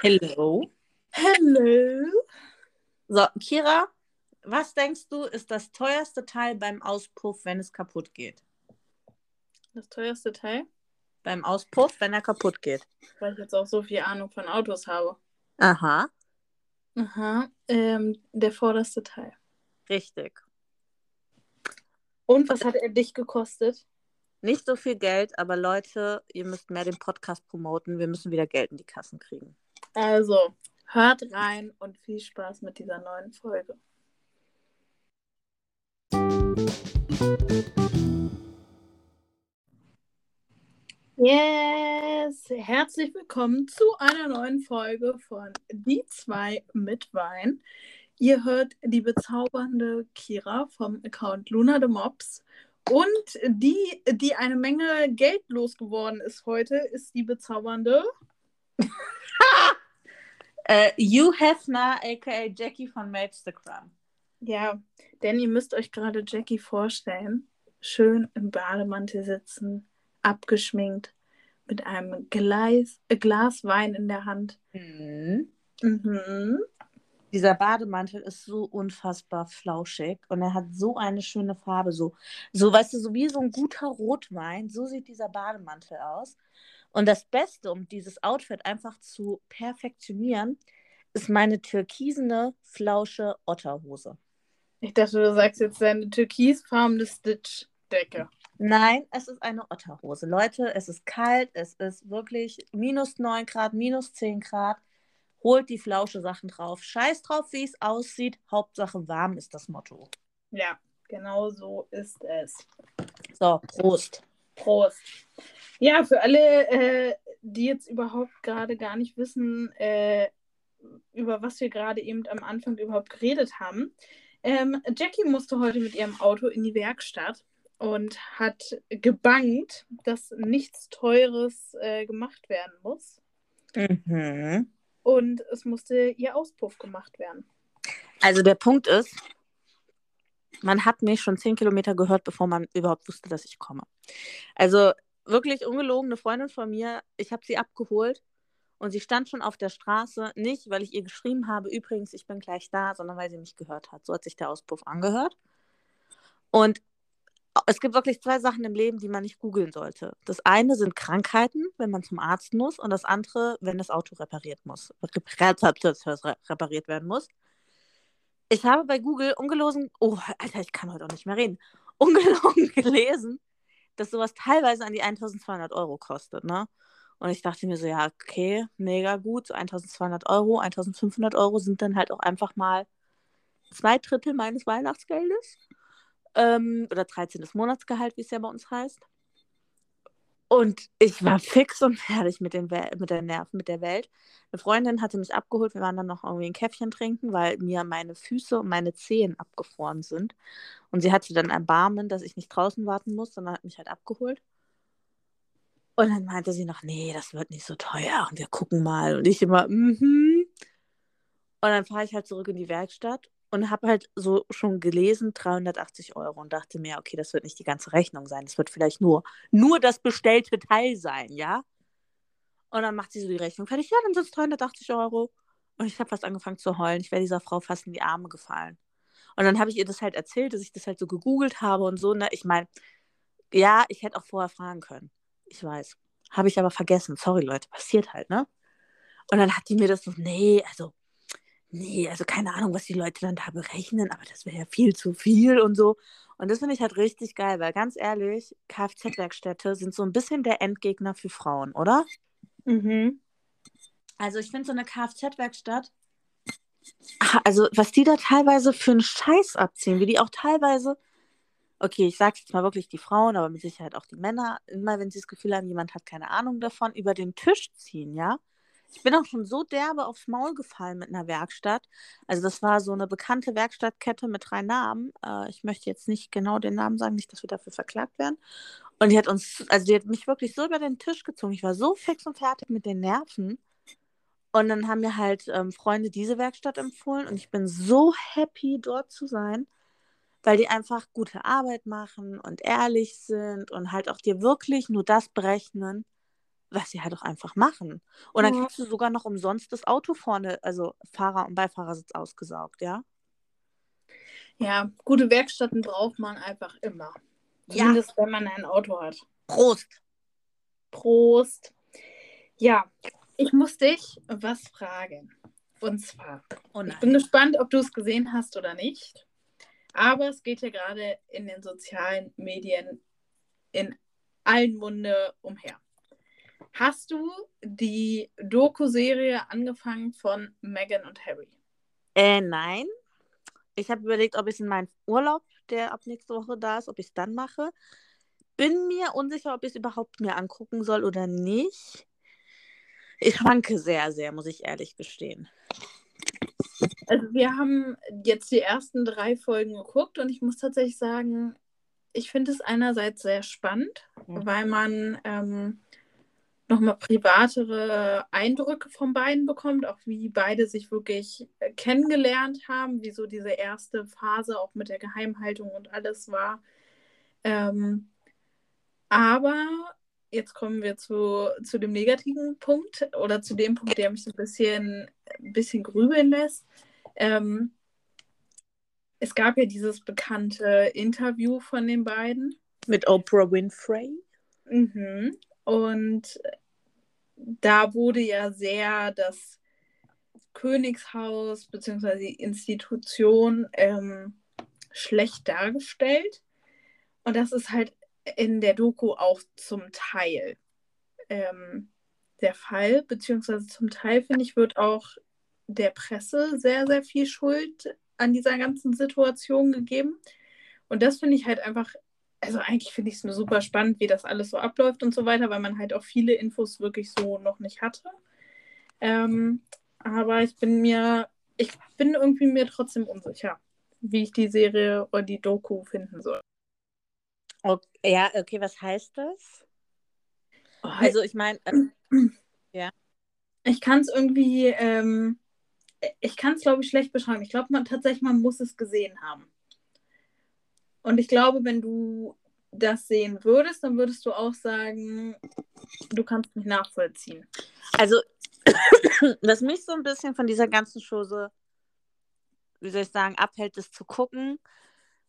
Hello. Hello. So, Kira, was denkst du, ist das teuerste Teil beim Auspuff, wenn es kaputt geht? Das teuerste Teil? Beim Auspuff, wenn er kaputt geht. Weil ich jetzt auch so viel Ahnung von Autos habe. Aha, Aha. Ähm, der vorderste Teil. richtig. Und was hat er dich gekostet? Nicht so viel Geld, aber Leute, ihr müsst mehr den Podcast promoten. Wir müssen wieder Geld in die Kassen kriegen. Also, hört rein und viel Spaß mit dieser neuen Folge. Yes, herzlich willkommen zu einer neuen Folge von Die zwei mit Wein. Ihr hört die bezaubernde Kira vom Account Luna the Mops. Und die, die eine Menge Geld losgeworden ist heute, ist die bezaubernde. Äh, Hugh Hefner, aka Jackie von Maidstagram. Ja, denn ihr müsst euch gerade Jackie vorstellen. Schön im Bademantel sitzen, abgeschminkt, mit einem Gleis, äh, Glas Wein in der Hand. Mhm. Mhm. Dieser Bademantel ist so unfassbar flauschig und er hat so eine schöne Farbe. So, so, weißt du, so wie so ein guter Rotwein. So sieht dieser Bademantel aus. Und das Beste, um dieses Outfit einfach zu perfektionieren, ist meine türkisene, flausche Otterhose. Ich dachte, du sagst jetzt deine türkisfarbene Stitch-Decke. Nein, es ist eine Otterhose. Leute, es ist kalt, es ist wirklich minus 9 Grad, minus 10 Grad. Holt die flausche Sachen drauf. Scheiß drauf, wie es aussieht. Hauptsache warm ist das Motto. Ja, genau so ist es. So, Prost. Prost. Ja, für alle, äh, die jetzt überhaupt gerade gar nicht wissen, äh, über was wir gerade eben am Anfang überhaupt geredet haben. Ähm, Jackie musste heute mit ihrem Auto in die Werkstatt und hat gebangt, dass nichts Teures äh, gemacht werden muss. Mhm. Und es musste ihr Auspuff gemacht werden. Also der Punkt ist, man hat mich schon 10 Kilometer gehört, bevor man überhaupt wusste, dass ich komme. Also wirklich ungelogen, eine Freundin von mir, ich habe sie abgeholt und sie stand schon auf der Straße, nicht weil ich ihr geschrieben habe, übrigens, ich bin gleich da, sondern weil sie mich gehört hat. So hat sich der Auspuff angehört. Und es gibt wirklich zwei Sachen im Leben, die man nicht googeln sollte. Das eine sind Krankheiten, wenn man zum Arzt muss, und das andere, wenn das Auto repariert muss, repariert werden muss. Ich habe bei Google ungelogen, oh, Alter, ich kann heute auch nicht mehr reden, ungelogen gelesen, dass sowas teilweise an die 1200 Euro kostet, ne? Und ich dachte mir so, ja, okay, mega gut, so 1200 Euro, 1500 Euro sind dann halt auch einfach mal zwei Drittel meines Weihnachtsgeldes. Ähm, oder 13. Monatsgehalt, wie es ja bei uns heißt. Und ich war fix und fertig mit, den Wel mit der Nerven, mit der Welt. Eine Freundin hatte mich abgeholt. Wir waren dann noch irgendwie ein Käffchen trinken, weil mir meine Füße und meine Zehen abgefroren sind. Und sie hatte dann Erbarmen, dass ich nicht draußen warten muss, sondern hat mich halt abgeholt. Und dann meinte sie noch, nee, das wird nicht so teuer und wir gucken mal. Und ich immer, mhm. Und dann fahre ich halt zurück in die Werkstatt und habe halt so schon gelesen, 380 Euro und dachte mir, okay, das wird nicht die ganze Rechnung sein. Das wird vielleicht nur, nur das bestellte Teil sein, ja? Und dann macht sie so die Rechnung fertig, ja, dann sind es 380 Euro. Und ich habe fast angefangen zu heulen. Ich wäre dieser Frau fast in die Arme gefallen. Und dann habe ich ihr das halt erzählt, dass ich das halt so gegoogelt habe und so. Ne? Ich meine, ja, ich hätte auch vorher fragen können. Ich weiß. Habe ich aber vergessen. Sorry, Leute, passiert halt, ne? Und dann hat die mir das so, nee, also, nee, also keine Ahnung, was die Leute dann da berechnen, aber das wäre ja viel zu viel und so. Und das finde ich halt richtig geil, weil ganz ehrlich, Kfz-Werkstätte sind so ein bisschen der Endgegner für Frauen, oder? Mhm. Also ich finde so eine Kfz-Werkstatt, ah, also was die da teilweise für einen Scheiß abziehen, wie die auch teilweise, okay, ich sage jetzt mal wirklich die Frauen, aber mit Sicherheit auch die Männer, immer wenn sie das Gefühl haben, jemand hat keine Ahnung davon, über den Tisch ziehen, ja. Ich bin auch schon so derbe aufs Maul gefallen mit einer Werkstatt. Also das war so eine bekannte Werkstattkette mit drei Namen. Äh, ich möchte jetzt nicht genau den Namen sagen, nicht, dass wir dafür verklagt werden. Und die hat uns, also die hat mich wirklich so über den Tisch gezogen. Ich war so fix und fertig mit den Nerven. Und dann haben mir halt ähm, Freunde diese Werkstatt empfohlen und ich bin so happy, dort zu sein, weil die einfach gute Arbeit machen und ehrlich sind und halt auch dir wirklich nur das berechnen, was sie halt auch einfach machen. Und dann Ja. kriegst du sogar noch umsonst das Auto vorne, also Fahrer- und Beifahrersitz ausgesaugt, ja? Ja, gute Werkstätten braucht man einfach immer. Ja. Zumindest wenn man ein Auto hat. Prost! Prost. Ja, ich muss dich was fragen. Und zwar, Oh ich bin gespannt, ob du es gesehen hast oder nicht. Aber es geht ja gerade in den sozialen Medien in allen Munde umher. Hast du die Doku-Serie angefangen von Meghan und Harry? Äh, nein. Ich habe überlegt, ob ich es in meinen Urlaub, der ab nächste Woche da ist, ob ich es dann mache. Bin mir unsicher, ob ich es überhaupt mir angucken soll oder nicht. Ich schwanke sehr, sehr, muss ich ehrlich gestehen. Also wir haben jetzt die ersten drei Folgen geguckt und ich muss tatsächlich sagen, ich finde es einerseits sehr spannend, Mhm. weil man ähm, nochmal privatere Eindrücke von beiden bekommt, auch wie beide sich wirklich äh, kennengelernt haben, wie so diese erste Phase auch mit der Geheimhaltung und alles war. Ähm, aber jetzt kommen wir zu, zu dem negativen Punkt oder zu dem Punkt, der mich so ein bisschen, ein bisschen grübeln lässt. Ähm, es gab ja dieses bekannte Interview von den beiden. Mit Oprah Winfrey. Mhm. Und da wurde ja sehr das Königshaus bzw. die Institution ähm, schlecht dargestellt. Und das ist halt in der Doku auch zum Teil ähm, der Fall, beziehungsweise zum Teil, finde ich, wird auch der Presse sehr, sehr viel Schuld an dieser ganzen Situation gegeben. Und das finde ich halt einfach, also eigentlich finde ich es nur super spannend, wie das alles so abläuft und so weiter, weil man halt auch viele Infos wirklich so noch nicht hatte. Ähm, aber ich bin mir, ich bin irgendwie mir trotzdem unsicher, wie ich die Serie oder die Doku finden soll. Okay, ja, okay, was heißt das? Also ich meine, äh, Ich kann es irgendwie, ähm, ich kann es, glaube ich, schlecht beschreiben. Ich glaube, man tatsächlich, man muss es gesehen haben. Und ich glaube, wenn du das sehen würdest, dann würdest du auch sagen, du kannst mich nachvollziehen. also was mich so ein bisschen von dieser ganzen Show wie soll ich sagen, abhält, ist zu gucken.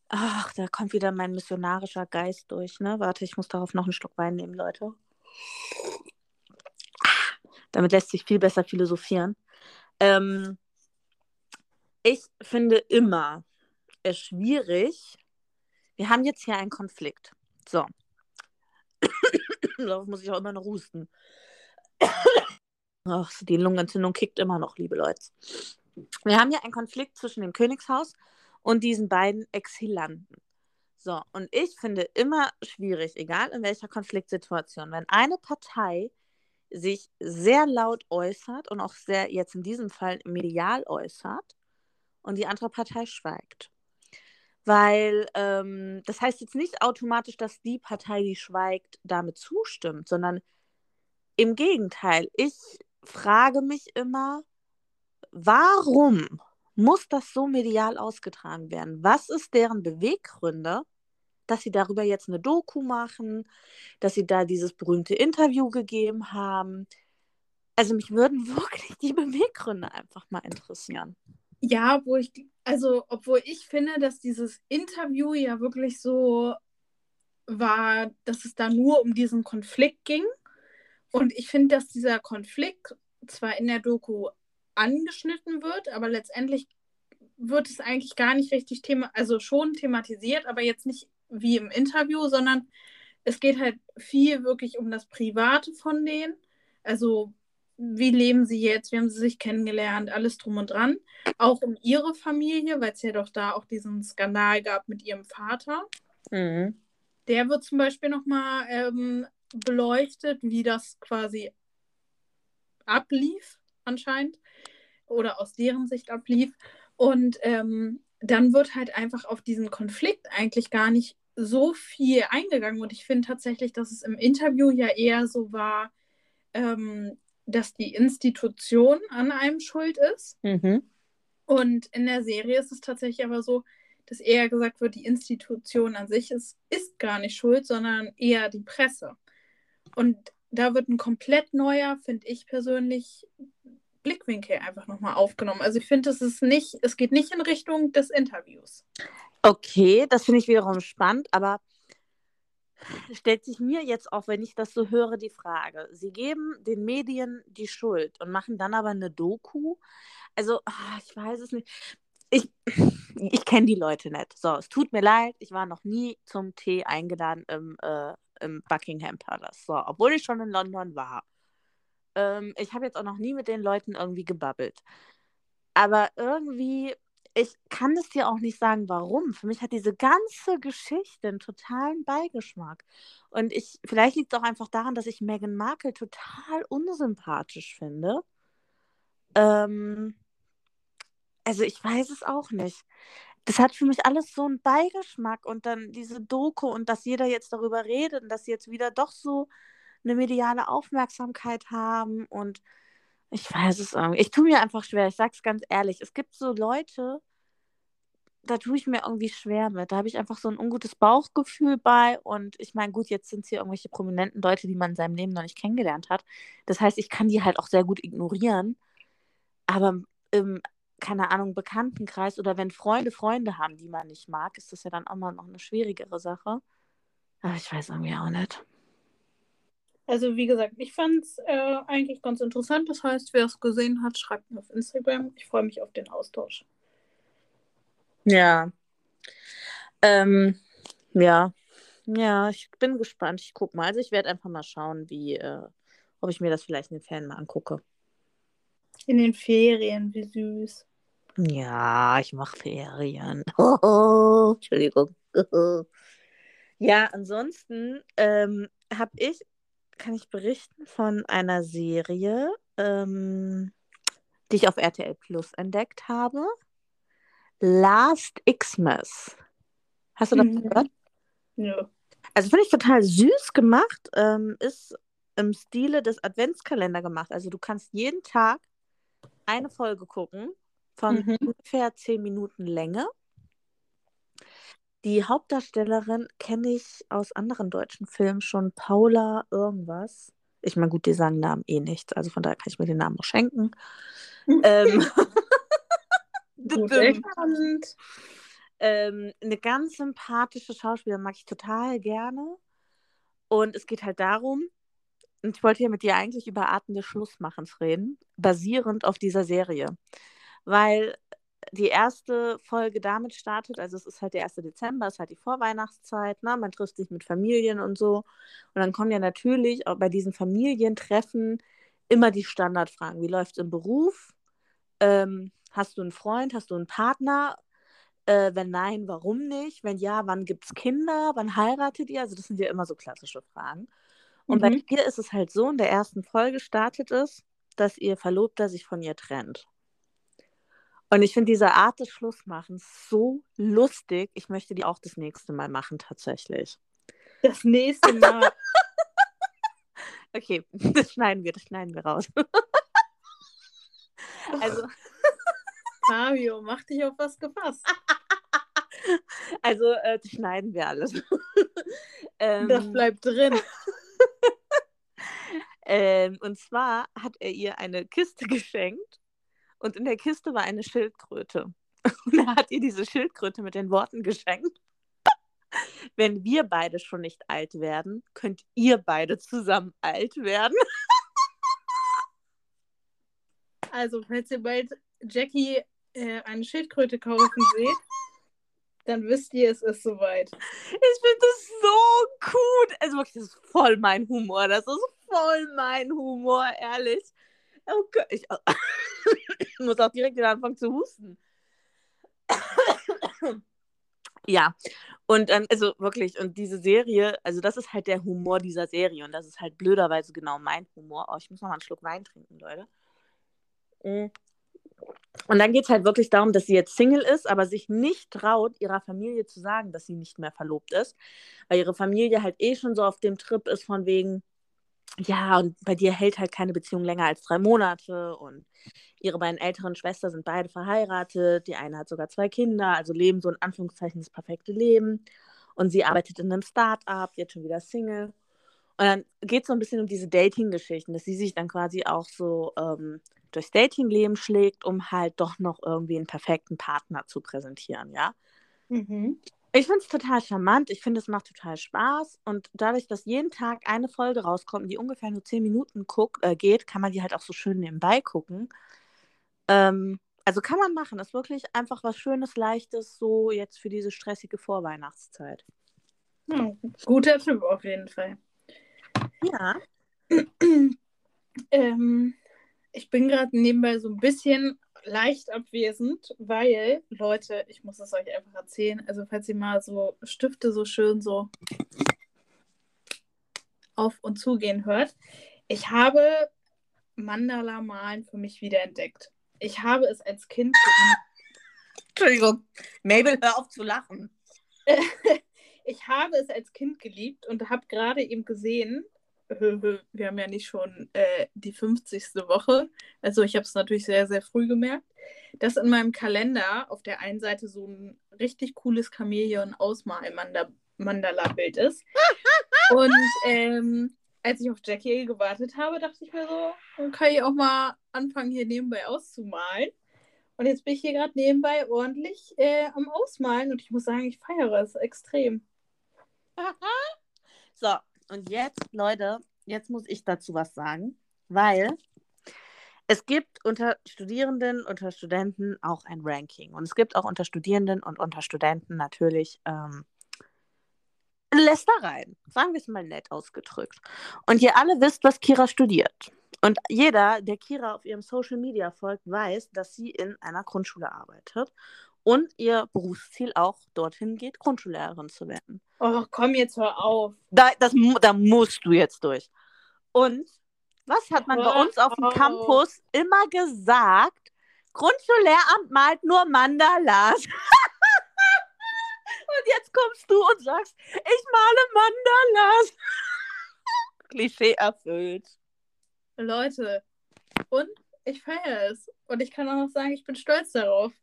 Ach, da kommt wieder mein missionarischer Geist durch, ne? Warte, ich muss darauf noch einen Schluck Wein nehmen, Leute. Damit lässt sich viel besser philosophieren. Ähm, ich finde immer es schwierig. Wir haben jetzt hier einen Konflikt. So. Darauf muss ich auch immer noch husten. Ach, die Lungenentzündung kickt immer noch, liebe Leute. Wir haben ja einen Konflikt zwischen dem Königshaus und diesen beiden Exilanten. So, und ich finde immer schwierig, egal in welcher Konfliktsituation, wenn eine Partei sich sehr laut äußert und auch sehr jetzt in diesem Fall medial äußert und die andere Partei schweigt. Weil ähm, das heißt jetzt nicht automatisch, dass die Partei, die schweigt, damit zustimmt, sondern im Gegenteil. Ich frage mich immer, warum muss das so medial ausgetragen werden? Was ist deren Beweggründe, dass sie darüber jetzt eine Doku machen, dass sie da dieses berühmte Interview gegeben haben? Also mich würden wirklich die Beweggründe einfach mal interessieren. Ja, wo ich, also, obwohl ich finde, dass dieses Interview ja wirklich so war, dass es da nur um diesen Konflikt ging. Und ich finde, dass dieser Konflikt zwar in der Doku angeschnitten wird, aber letztendlich wird es eigentlich gar nicht richtig thema, also schon thematisiert, aber jetzt nicht wie im Interview, sondern es geht halt viel wirklich um das Private von denen. Also wie leben sie jetzt, wie haben sie sich kennengelernt, alles drum und dran. Auch um ihre Familie, weil es ja doch da auch diesen Skandal gab mit ihrem Vater. Mhm. Der wird zum Beispiel nochmal ähm, beleuchtet, wie das quasi ablief, anscheinend. Oder aus deren Sicht ablief. Und ähm, dann wird halt einfach auf diesen Konflikt eigentlich gar nicht so viel eingegangen. Und ich finde tatsächlich, dass es im Interview ja eher so war, ähm, dass die Institution an einem schuld ist. Mhm. Und in der Serie ist es tatsächlich aber so, dass eher gesagt wird, die Institution an sich ist, ist gar nicht schuld, sondern eher die Presse. Und da wird ein komplett neuer, finde ich persönlich, Blickwinkel einfach nochmal aufgenommen. Also ich finde, es ist nicht, es geht nicht in Richtung des Interviews. Okay, das finde ich wiederum spannend, aber stellt sich mir jetzt auch, wenn ich das so höre, die Frage. Sie geben den Medien die Schuld und machen dann aber eine Doku. Also, ah, ich weiß es nicht. Ich, ich kenne die Leute nicht. So, es tut mir leid, ich war noch nie zum Tee eingeladen im, äh, im Buckingham Palace. So, obwohl ich schon in London war. Ähm, ich habe jetzt auch noch nie mit den Leuten irgendwie gebabbelt. Aber irgendwie, ich kann es dir auch nicht sagen, warum. Für mich hat diese ganze Geschichte einen totalen Beigeschmack. Und ich, vielleicht liegt es auch einfach daran, dass ich Meghan Markle total unsympathisch finde. Ähm, also ich weiß es auch nicht. Das hat für mich alles so einen Beigeschmack und dann diese Doku und dass jeder jetzt darüber redet und dass sie jetzt wieder doch so eine mediale Aufmerksamkeit haben und ich weiß es irgendwie. Ich tue mir einfach schwer, ich sag's ganz ehrlich. Es gibt so Leute, da tue ich mir irgendwie schwer mit. Da habe ich einfach so ein ungutes Bauchgefühl bei. Und ich meine, gut, jetzt sind es hier irgendwelche prominenten Leute, die man in seinem Leben noch nicht kennengelernt hat. Das heißt, ich kann die halt auch sehr gut ignorieren. Aber im, keine Ahnung, Bekanntenkreis oder wenn Freunde Freunde haben, die man nicht mag, ist das ja dann auch mal noch eine schwierigere Sache. Aber ich weiß irgendwie auch nicht. Also wie gesagt, ich fand es äh, eigentlich ganz interessant. Das heißt, wer es gesehen hat, schreibt mir auf Instagram. Ich freue mich auf den Austausch. Ja. Ähm, ja. Ja, ich bin gespannt. Ich gucke mal. Also ich werde einfach mal schauen, wie, äh, ob ich mir das vielleicht in den Ferien mal angucke. In den Ferien, wie süß. Ja, ich mache Ferien. Oh, Entschuldigung. ja, ansonsten ähm, habe ich kann ich berichten von einer Serie, ähm, die ich auf RTL Plus entdeckt habe. Last Xmas. Hast du das mhm. gehört? Ja. Also finde ich total süß gemacht. Ähm, ist im Stile des Adventskalender gemacht. Also du kannst jeden Tag eine Folge gucken von mhm. ungefähr zehn Minuten Länge. Die Hauptdarstellerin kenne ich aus anderen deutschen Filmen schon, Paula irgendwas. Ich meine, gut, die sagen Namen eh nichts, also von daher kann ich mir den Namen auch schenken. ähm, ähm, eine ganz sympathische Schauspielerin mag ich total gerne. Und es geht halt darum, und ich wollte ja mit dir eigentlich über Arten des Schlussmachens reden, basierend auf dieser Serie. Weil die erste Folge damit startet, also es ist halt der 1. Dezember, es ist halt die Vorweihnachtszeit, ne? man trifft sich mit Familien und so. Und dann kommen ja natürlich auch bei diesen Familientreffen immer die Standardfragen. Wie läuft es im Beruf? Ähm, hast du einen Freund? Hast du einen Partner? Äh, wenn nein, warum nicht? Wenn ja, wann gibt es Kinder? Wann heiratet ihr? Also das sind ja immer so klassische Fragen. Und mhm. bei dir ist es halt so, in der ersten Folge startet es, dass ihr Verlobter sich von ihr trennt. Und ich finde diese Art des Schlussmachens so lustig. Ich möchte die auch das nächste Mal machen, tatsächlich. Das nächste Mal. okay, das schneiden wir, das schneiden wir raus. also. Fabio, mach dich auf was gefasst. Also, äh, das schneiden wir alles. ähm, das bleibt drin. ähm, und zwar hat er ihr eine Kiste geschenkt und in der Kiste war eine Schildkröte. Und er hat ihr diese Schildkröte mit den Worten geschenkt. Wenn wir beide schon nicht alt werden, könnt ihr beide zusammen alt werden. Also, falls ihr bald Jackie äh, eine Schildkröte kaufen seht, dann wisst ihr, es ist soweit. Ich finde das so gut. Also wirklich, das ist voll mein Humor. Das ist voll mein Humor, ehrlich. Oh Gott, ich muss auch direkt wieder anfangen zu husten. ja, und ähm, also wirklich, und diese Serie, also das ist halt der Humor dieser Serie und das ist halt blöderweise genau mein Humor. Oh, ich muss noch mal einen Schluck Wein trinken, Leute. Mm. Und dann geht es halt wirklich darum, dass sie jetzt Single ist, aber sich nicht traut, ihrer Familie zu sagen, dass sie nicht mehr verlobt ist, weil ihre Familie halt eh schon so auf dem Trip ist von wegen, ja, und bei dir hält halt keine Beziehung länger als drei Monate und ihre beiden älteren Schwestern sind beide verheiratet, die eine hat sogar zwei Kinder, also leben so in Anführungszeichen das perfekte Leben und sie arbeitet in einem Start-up, jetzt schon wieder Single Und dann geht es so ein bisschen um diese Dating-Geschichten, dass sie sich dann quasi auch so ähm, durchs Dating-Leben schlägt, um halt doch noch irgendwie einen perfekten Partner zu präsentieren, ja. Mhm. Ich finde es total charmant, ich finde, es macht total Spaß und dadurch, dass jeden Tag eine Folge rauskommt, die ungefähr nur zehn Minuten guck, äh, geht, kann man die halt auch so schön nebenbei gucken. Ähm, also kann man machen, ist wirklich einfach was Schönes, Leichtes, so jetzt für diese stressige Vorweihnachtszeit. Ja, guter Tipp auf jeden Fall. Ja. Ähm, ich bin gerade nebenbei so ein bisschen leicht abwesend, weil, Leute, ich muss es euch einfach erzählen, also falls ihr mal so Stifte so schön so auf und zugehen hört, ich habe Mandala-Malen für mich wiederentdeckt. Ich habe es als Kind Entschuldigung, Mabel, hör auf zu lachen. ich habe es als Kind geliebt und habe gerade eben gesehen, wir haben ja nicht schon äh, die 50. Woche, also ich habe es natürlich sehr, sehr früh gemerkt, dass in meinem Kalender auf der einen Seite so ein richtig cooles Chamäleon-Ausmal-Mandala-Bild ist. Und ähm, als ich auf Jackie gewartet habe, dachte ich mir so, dann kann ich auch mal anfangen, hier nebenbei auszumalen. Und jetzt bin ich hier gerade nebenbei ordentlich äh, am Ausmalen und ich muss sagen, ich feiere es extrem. so, und jetzt, Leute, jetzt muss ich dazu was sagen, weil es gibt unter Studierenden, unter Studenten auch ein Ranking. Und es gibt auch unter Studierenden und unter Studenten natürlich ähm, Lästereien. Sagen wir es mal nett ausgedrückt. Und ihr alle wisst, was Kira studiert. Und jeder, der Kira auf ihrem Social Media folgt, weiß, dass sie in einer Grundschule arbeitet und ihr Berufsziel auch dorthin geht, Grundschullehrerin zu werden. Oh, komm jetzt hör auf. Da, das, da musst du jetzt durch. Und was hat man bei uns auf dem Campus immer gesagt? Grundschullehramt malt nur Mandalas. und jetzt kommst du und sagst, ich male Mandalas. Klischee erfüllt. Leute, und ich feiere es. Und ich kann auch noch sagen, ich bin stolz darauf.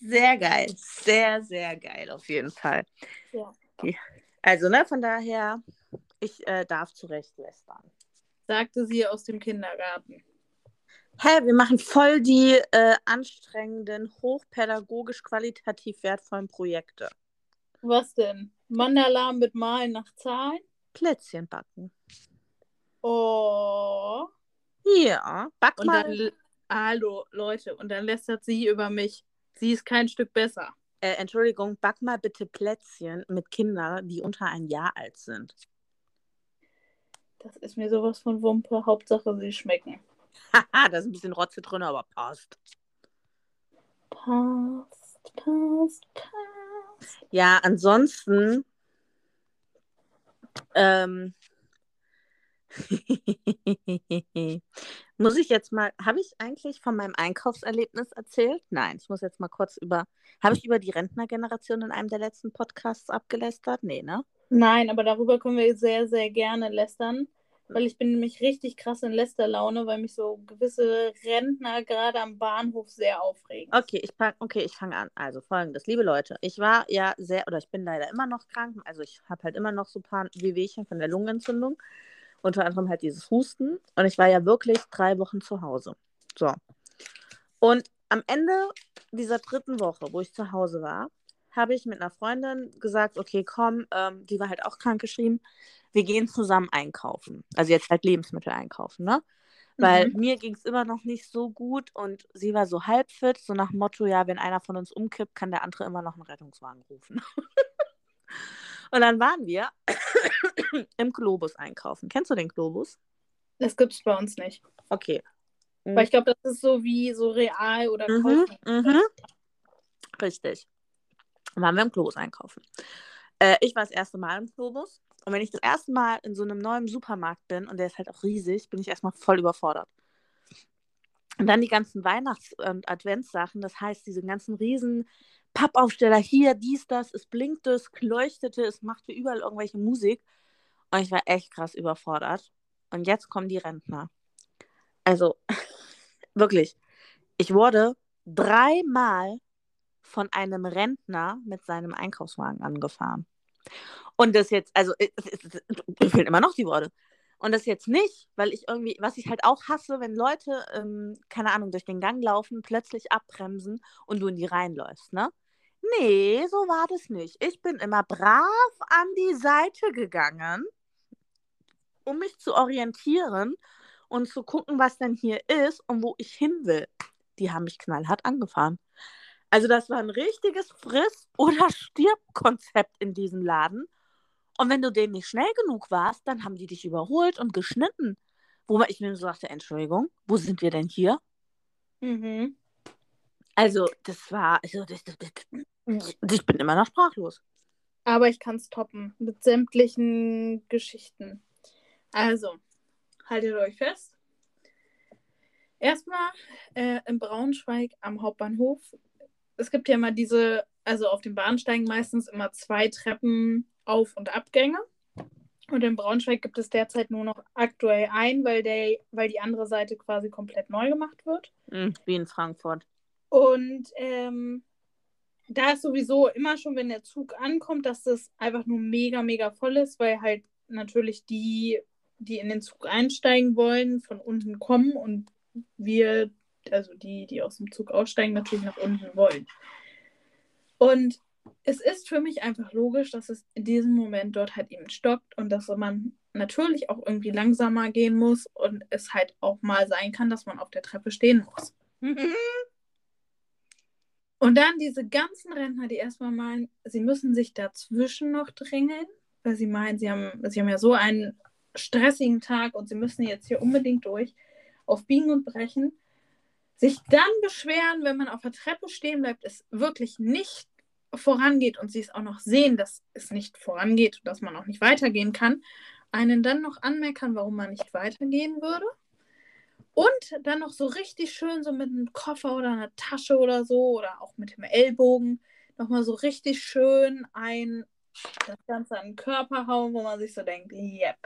Sehr geil. Sehr, sehr geil, auf jeden Fall. Ja. Also, ne, von daher, ich äh, darf zurecht lästern. Sagte sie aus dem Kindergarten. Hä, wir machen voll die äh, anstrengenden, hochpädagogisch qualitativ wertvollen Projekte. Was denn? Mandala mit Malen nach Zahlen? Plätzchen backen. Oh. Ja, back und mal. Dann, hallo, Leute, und dann lästert sie über mich. Sie ist kein Stück besser. Äh, Entschuldigung, back mal bitte Plätzchen mit Kindern, die unter ein Jahr alt sind. Das ist mir sowas von Wumpe. Hauptsache, sie schmecken. Haha, da ist ein bisschen Rotze drin, aber passt. Passt, passt, passt. Ja, ansonsten. Ähm, muss ich jetzt mal, habe ich eigentlich von meinem Einkaufserlebnis erzählt? Nein, ich muss jetzt mal kurz über, habe ich über die Rentnergeneration in einem der letzten Podcasts abgelästert? Nee, ne? Nein, aber darüber können wir sehr, sehr gerne lästern, weil ich bin nämlich richtig krass in Lästerlaune, weil mich so gewisse Rentner gerade am Bahnhof sehr aufregen. Okay, ich okay, ich fange an. Also folgendes, liebe Leute, ich war ja sehr, oder ich bin leider immer noch krank, also ich habe halt immer noch so ein paar Wehwehchen von der Lungenentzündung. Unter anderem halt dieses Husten. Und ich war ja wirklich drei Wochen zu Hause. So. Und am Ende dieser dritten Woche, wo ich zu Hause war, habe ich mit einer Freundin gesagt, okay, komm, ähm, die war halt auch krankgeschrieben, wir gehen zusammen einkaufen. Also jetzt halt Lebensmittel einkaufen, ne? Weil mhm. mir ging es immer noch nicht so gut und sie war so halb fit, so nach Motto, ja, wenn einer von uns umkippt, kann der andere immer noch einen Rettungswagen rufen. und dann waren wir im Globus einkaufen. Kennst du den Globus? Das gibt es bei uns nicht. Okay. Weil ich glaube, das ist so wie so real oder mhm, mhm. Richtig. Dann waren wir im Globus einkaufen. Äh, ich war das erste Mal im Globus. Und wenn ich das erste Mal in so einem neuen Supermarkt bin, und der ist halt auch riesig, bin ich erstmal voll überfordert. Und dann die ganzen Weihnachts- und Adventssachen, das heißt, diese ganzen riesen Pappaufsteller hier, dies, das, es blinkte, es leuchtete, es machte überall irgendwelche Musik. Und ich war echt krass überfordert. Und jetzt kommen die Rentner. Also, wirklich, ich wurde dreimal von einem Rentner mit seinem Einkaufswagen angefahren. Und das jetzt, also, mir fehlen immer noch die Worte. Und das jetzt nicht, weil ich irgendwie, was ich halt auch hasse, wenn Leute, ähm, keine Ahnung, durch den Gang laufen, plötzlich abbremsen und du in die reinläufst, ne? Nee, so war das nicht. Ich bin immer brav an die Seite gegangen, um mich zu orientieren und zu gucken, was denn hier ist und wo ich hin will. Die haben mich knallhart angefahren. Also das war ein richtiges Friss- oder Stirb-Konzept in diesem Laden. Und wenn du denen nicht schnell genug warst, dann haben die dich überholt und geschnitten. Wo ich mir so dachte, Entschuldigung, wo sind wir denn hier? Mhm. Also, das war, also, das, das, das, ich bin immer noch sprachlos. Aber ich kann es toppen mit sämtlichen Geschichten. Also, haltet euch fest. Erstmal äh, in Braunschweig am Hauptbahnhof. Es gibt ja immer diese, also auf den Bahnsteigen meistens immer zwei Treppen auf- und Abgänge. Und in Braunschweig gibt es derzeit nur noch aktuell ein, weil, der, weil die andere Seite quasi komplett neu gemacht wird. Mhm, wie in Frankfurt. Und ähm, da ist sowieso immer schon, wenn der Zug ankommt, dass das einfach nur mega, mega voll ist, weil halt natürlich die, die in den Zug einsteigen wollen, von unten kommen und wir, also die, die aus dem Zug aussteigen, natürlich nach unten wollen. Und es ist für mich einfach logisch, dass es in diesem Moment dort halt eben stockt und dass man natürlich auch irgendwie langsamer gehen muss und es halt auch mal sein kann, dass man auf der Treppe stehen muss. und dann diese ganzen Rentner, die erstmal meinen, sie müssen sich dazwischen noch drängeln, weil sie meinen, sie haben, sie haben ja so einen stressigen Tag und sie müssen jetzt hier unbedingt durch, auf Biegen und Brechen. Sich dann beschweren, wenn man auf der Treppe stehen bleibt, ist wirklich nicht vorangeht und sie es auch noch sehen, dass es nicht vorangeht und dass man auch nicht weitergehen kann, einen dann noch anmeckern, warum man nicht weitergehen würde. Und dann noch so richtig schön so mit einem Koffer oder einer Tasche oder so oder auch mit dem Ellbogen nochmal so richtig schön ein das Ganze an den Körper hauen, wo man sich so denkt, yep.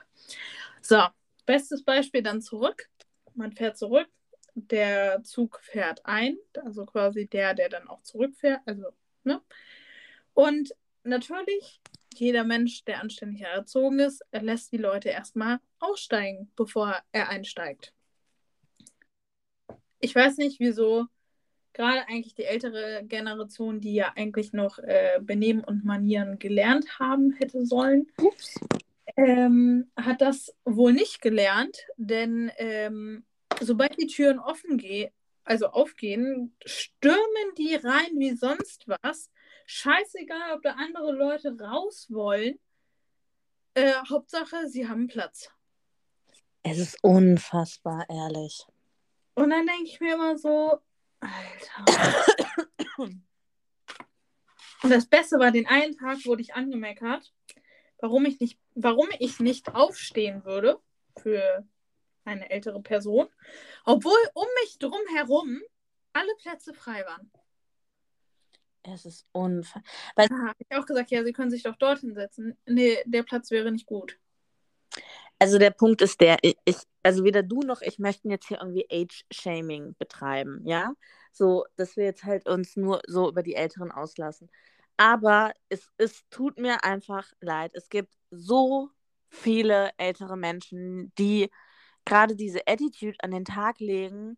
So, bestes Beispiel dann zurück. Man fährt zurück, der Zug fährt ein, also quasi der, der dann auch zurückfährt, also, ne? Und natürlich, jeder Mensch, der anständig erzogen ist, lässt die Leute erstmal aussteigen, bevor er einsteigt. Ich weiß nicht, wieso gerade eigentlich die ältere Generation, die ja eigentlich noch äh, Benehmen und Manieren gelernt haben hätte sollen, ähm, hat das wohl nicht gelernt, denn ähm, sobald die Türen offen gehen, also aufgehen, stürmen die rein wie sonst was Scheißegal, ob da andere Leute raus wollen. Äh, Hauptsache, sie haben Platz. Es ist unfassbar, ehrlich. Und dann denke ich mir immer so, Alter. Und das Beste war, den einen Tag wurde ich angemeckert, warum ich nicht, warum ich nicht aufstehen würde für eine ältere Person, obwohl um mich drum herum alle Plätze frei waren. Es ist unfair. Weil ah, habe ich auch gesagt, ja, sie können sich doch dorthin setzen. Nee, der Platz wäre nicht gut. Also der Punkt ist der, ich, also weder du noch ich möchten jetzt hier irgendwie Age-Shaming betreiben, ja? So, dass wir jetzt halt uns nur so über die Älteren auslassen. Aber es, es tut mir einfach leid. Es gibt so viele ältere Menschen, die gerade diese Attitude an den Tag legen,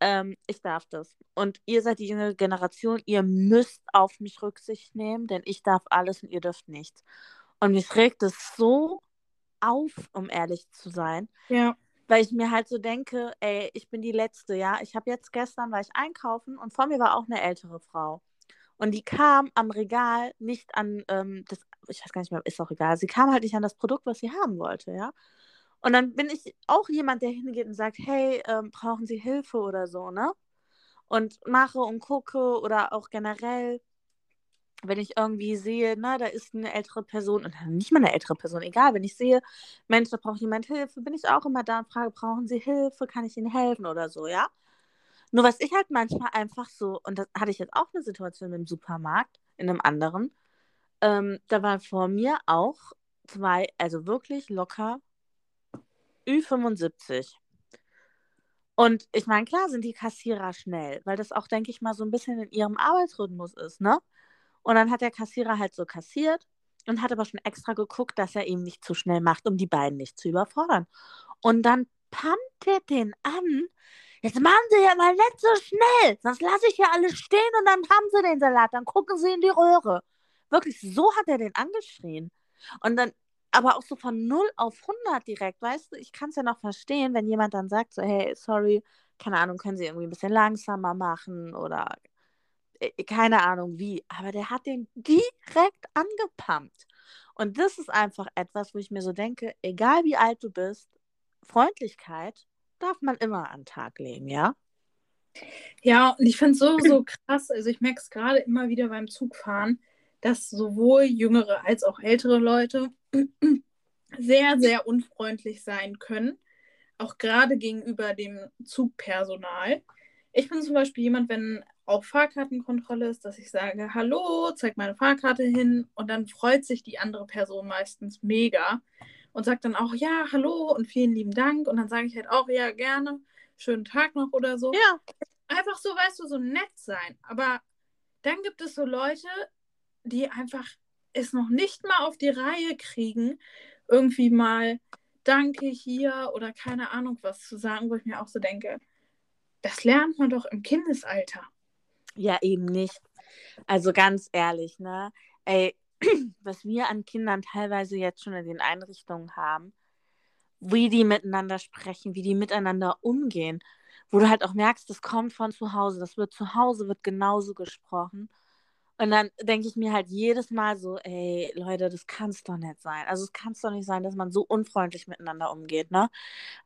ähm, ich darf das. Und ihr seid die jüngere Generation, ihr müsst auf mich Rücksicht nehmen, denn ich darf alles und ihr dürft nichts. Und mich regt es so auf, um ehrlich zu sein. Ja. Weil ich mir halt so denke, ey, ich bin die Letzte, ja. Ich habe jetzt gestern, war ich einkaufen und vor mir war auch eine ältere Frau. Und die kam am Regal nicht an ähm, das, ich weiß gar nicht mehr, ist auch egal. Sie kam halt nicht an das Produkt, was sie haben wollte, ja. Und dann bin ich auch jemand, der hingeht und sagt, hey, ähm, brauchen Sie Hilfe oder so, ne? Und mache und gucke oder auch generell, wenn ich irgendwie sehe, na, da ist eine ältere Person, und nicht mal eine ältere Person, egal, wenn ich sehe, Mensch, da braucht jemand Hilfe, bin ich auch immer da und frage, brauchen Sie Hilfe, kann ich Ihnen helfen oder so, ja? Nur was ich halt manchmal einfach so, und das hatte ich jetzt auch eine Situation im Supermarkt, in einem anderen, ähm, da waren vor mir auch zwei, also wirklich locker Ü75. Und ich meine, klar sind die Kassierer schnell, weil das auch, denke ich mal, so ein bisschen in ihrem Arbeitsrhythmus ist, ne? Und dann hat der Kassierer halt so kassiert und hat aber schon extra geguckt, dass er ihm nicht zu schnell macht, um die beiden nicht zu überfordern. Und dann pumpt er den an. Jetzt machen Sie ja mal nicht so schnell, sonst lasse ich hier alles stehen und dann haben Sie den Salat, dann gucken Sie in die Röhre. Wirklich, so hat er den angeschrien. Und dann, aber auch so von 0 auf 100 direkt, weißt du, ich kann es ja noch verstehen, wenn jemand dann sagt so, hey, sorry, keine Ahnung, können Sie irgendwie ein bisschen langsamer machen oder äh, keine Ahnung wie, aber der hat den direkt angepumpt. Und das ist einfach etwas, wo ich mir so denke, egal wie alt du bist, Freundlichkeit darf man immer an den Tag legen, ja? Ja, und ich finde es so, so krass. Also ich merke es gerade immer wieder beim Zugfahren, dass sowohl jüngere als auch ältere Leute sehr, sehr unfreundlich sein können. Auch gerade gegenüber dem Zugpersonal. Ich bin zum Beispiel jemand, wenn auch Fahrkartenkontrolle ist, dass ich sage, hallo, zeig meine Fahrkarte hin und dann freut sich die andere Person meistens mega und sagt dann auch, ja, hallo und vielen lieben Dank und dann sage ich halt auch, ja, gerne, schönen Tag noch oder so. Ja. Einfach so, weißt du, so nett sein. Aber dann gibt es so Leute, die einfach es noch nicht mal auf die Reihe kriegen, irgendwie mal Danke hier oder keine Ahnung was zu sagen, wo ich mir auch so denke, das lernt man doch im Kindesalter. Ja, eben nicht. Also ganz ehrlich, ne? Ey, was wir an Kindern teilweise jetzt schon in den Einrichtungen haben, wie die miteinander sprechen, wie die miteinander umgehen, wo du halt auch merkst, das kommt von zu Hause, das wird zu Hause, wird genauso gesprochen. Und dann denke ich mir halt jedes Mal so, ey, Leute, das kann es doch nicht sein. Also es kann es doch nicht sein, dass man so unfreundlich miteinander umgeht, ne?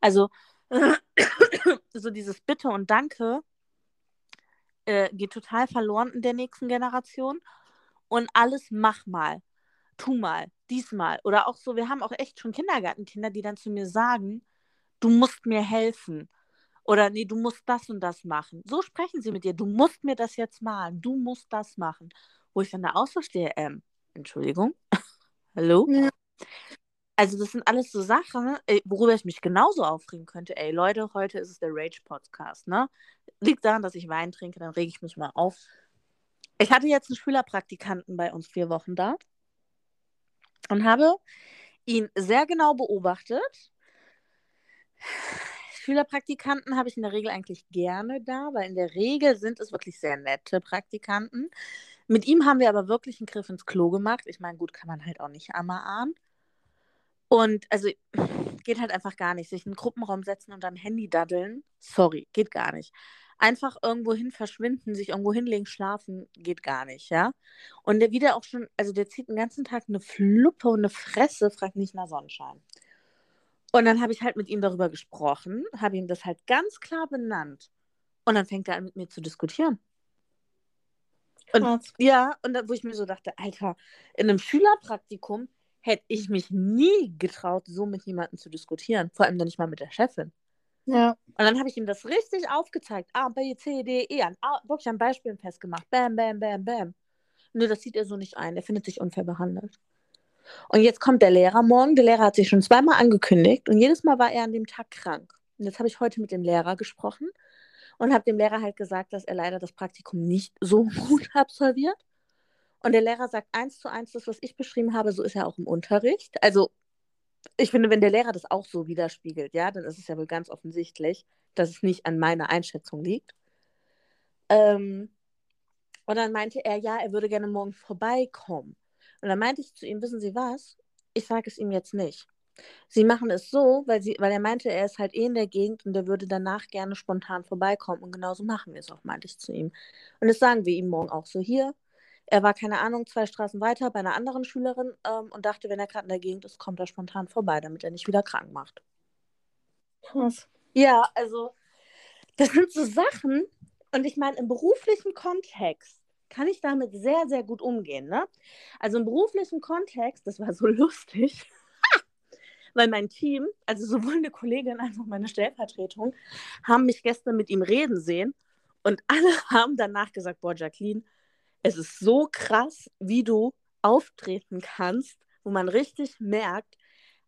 Also so dieses Bitte und Danke äh, geht total verloren in der nächsten Generation. Und alles mach mal, tu mal, diesmal. Oder auch so, wir haben auch echt schon Kindergartenkinder, die dann zu mir sagen, du musst mir helfen. Oder nee, du musst das und das machen. So sprechen sie mit dir. Du musst mir das jetzt malen. Du musst das machen. Wo ich dann da ausverstehe, ähm, Entschuldigung. Hallo? Ja. Also, das sind alles so Sachen, äh, worüber ich mich genauso aufregen könnte. Ey, Leute, heute ist es der Rage-Podcast, ne? Liegt daran, dass ich Wein trinke, dann rege ich mich mal auf. Ich hatte jetzt einen Schülerpraktikanten bei uns vier Wochen da und habe ihn sehr genau beobachtet. Schülerpraktikanten habe ich in der Regel eigentlich gerne da, weil in der Regel sind es wirklich sehr nette Praktikanten. Mit ihm haben wir aber wirklich einen Griff ins Klo gemacht. Ich meine, gut, kann man halt auch nicht einmal ahnen. Und also geht halt einfach gar nicht. Sich in einen Gruppenraum setzen und am Handy daddeln, sorry, geht gar nicht. Einfach irgendwo hin verschwinden, sich irgendwo hinlegen, schlafen, geht gar nicht, ja. Und der wieder auch schon, also der zieht den ganzen Tag eine Fluppe und eine Fresse, fragt nicht nach Sonnenschein. Und dann habe ich halt mit ihm darüber gesprochen, habe ihm das halt ganz klar benannt. Und dann fängt er an, mit mir zu diskutieren. Und, ja, und dann, wo ich mir so dachte, Alter, in einem Schülerpraktikum hätte ich mich nie getraut, so mit jemandem zu diskutieren. Vor allem dann nicht mal mit der Chefin. Ja. Und dann habe ich ihm das richtig aufgezeigt. A, B, C, D, E. An, A, wirklich an Beispielen festgemacht. Bam, bam, bam, bam. Nur das sieht er so nicht ein. Er findet sich unfair behandelt. Und jetzt kommt der Lehrer morgen. Der Lehrer hat sich schon zweimal angekündigt und jedes Mal war er an dem Tag krank. Und jetzt habe ich heute mit dem Lehrer gesprochen und habe dem Lehrer halt gesagt, dass er leider das Praktikum nicht so gut absolviert und der Lehrer sagt eins zu eins das, was ich beschrieben habe, so ist er auch im Unterricht. Also ich finde, wenn der Lehrer das auch so widerspiegelt, ja, dann ist es ja wohl ganz offensichtlich, dass es nicht an meiner Einschätzung liegt. Ähm, und dann meinte er, ja, er würde gerne morgen vorbeikommen. Und dann meinte ich zu ihm, wissen Sie was? Ich sage es ihm jetzt nicht. Sie machen es so, weil, sie, weil er meinte, er ist halt eh in der Gegend und er würde danach gerne spontan vorbeikommen. Und genauso machen wir es auch, meinte ich zu ihm. Und das sagen wir ihm morgen auch so hier. Er war, keine Ahnung, zwei Straßen weiter bei einer anderen Schülerin ähm, und dachte, wenn er gerade in der Gegend ist, kommt er spontan vorbei, damit er nicht wieder krank macht. Krass. Ja, also, das sind so Sachen. Und ich meine, im beruflichen Kontext kann ich damit sehr, sehr gut umgehen. Ne? Also im beruflichen Kontext, das war so lustig, weil mein Team, also sowohl eine Kollegin als auch meine Stellvertretung, haben mich gestern mit ihm reden sehen und alle haben danach gesagt, boah, Jacqueline, es ist so krass, wie du auftreten kannst, wo man richtig merkt,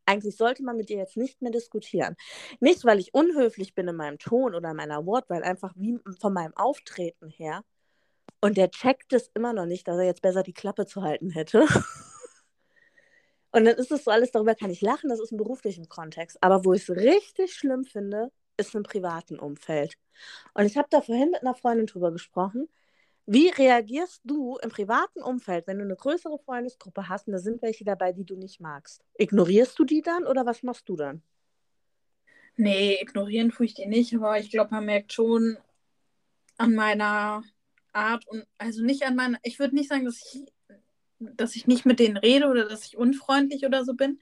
eigentlich sollte man mit dir jetzt nicht mehr diskutieren. Nicht, weil ich unhöflich bin in meinem Ton oder meiner Wortwahl, einfach wie von meinem Auftreten her. Und der checkt es immer noch nicht, dass er jetzt besser die Klappe zu halten hätte. Und dann ist es so alles, darüber kann ich lachen, das ist im beruflichen Kontext. Aber wo ich es richtig schlimm finde, ist im privaten Umfeld. Und ich habe da vorhin mit einer Freundin drüber gesprochen. Wie reagierst du im privaten Umfeld, wenn du eine größere Freundesgruppe hast und da sind welche dabei, die du nicht magst? Ignorierst du die dann oder was machst du dann? Nee, ignorieren tue ich die nicht, aber ich glaube, man merkt schon an meiner Art und also nicht an meiner, ich würde nicht sagen, dass ich, dass ich nicht mit denen rede oder dass ich unfreundlich oder so bin,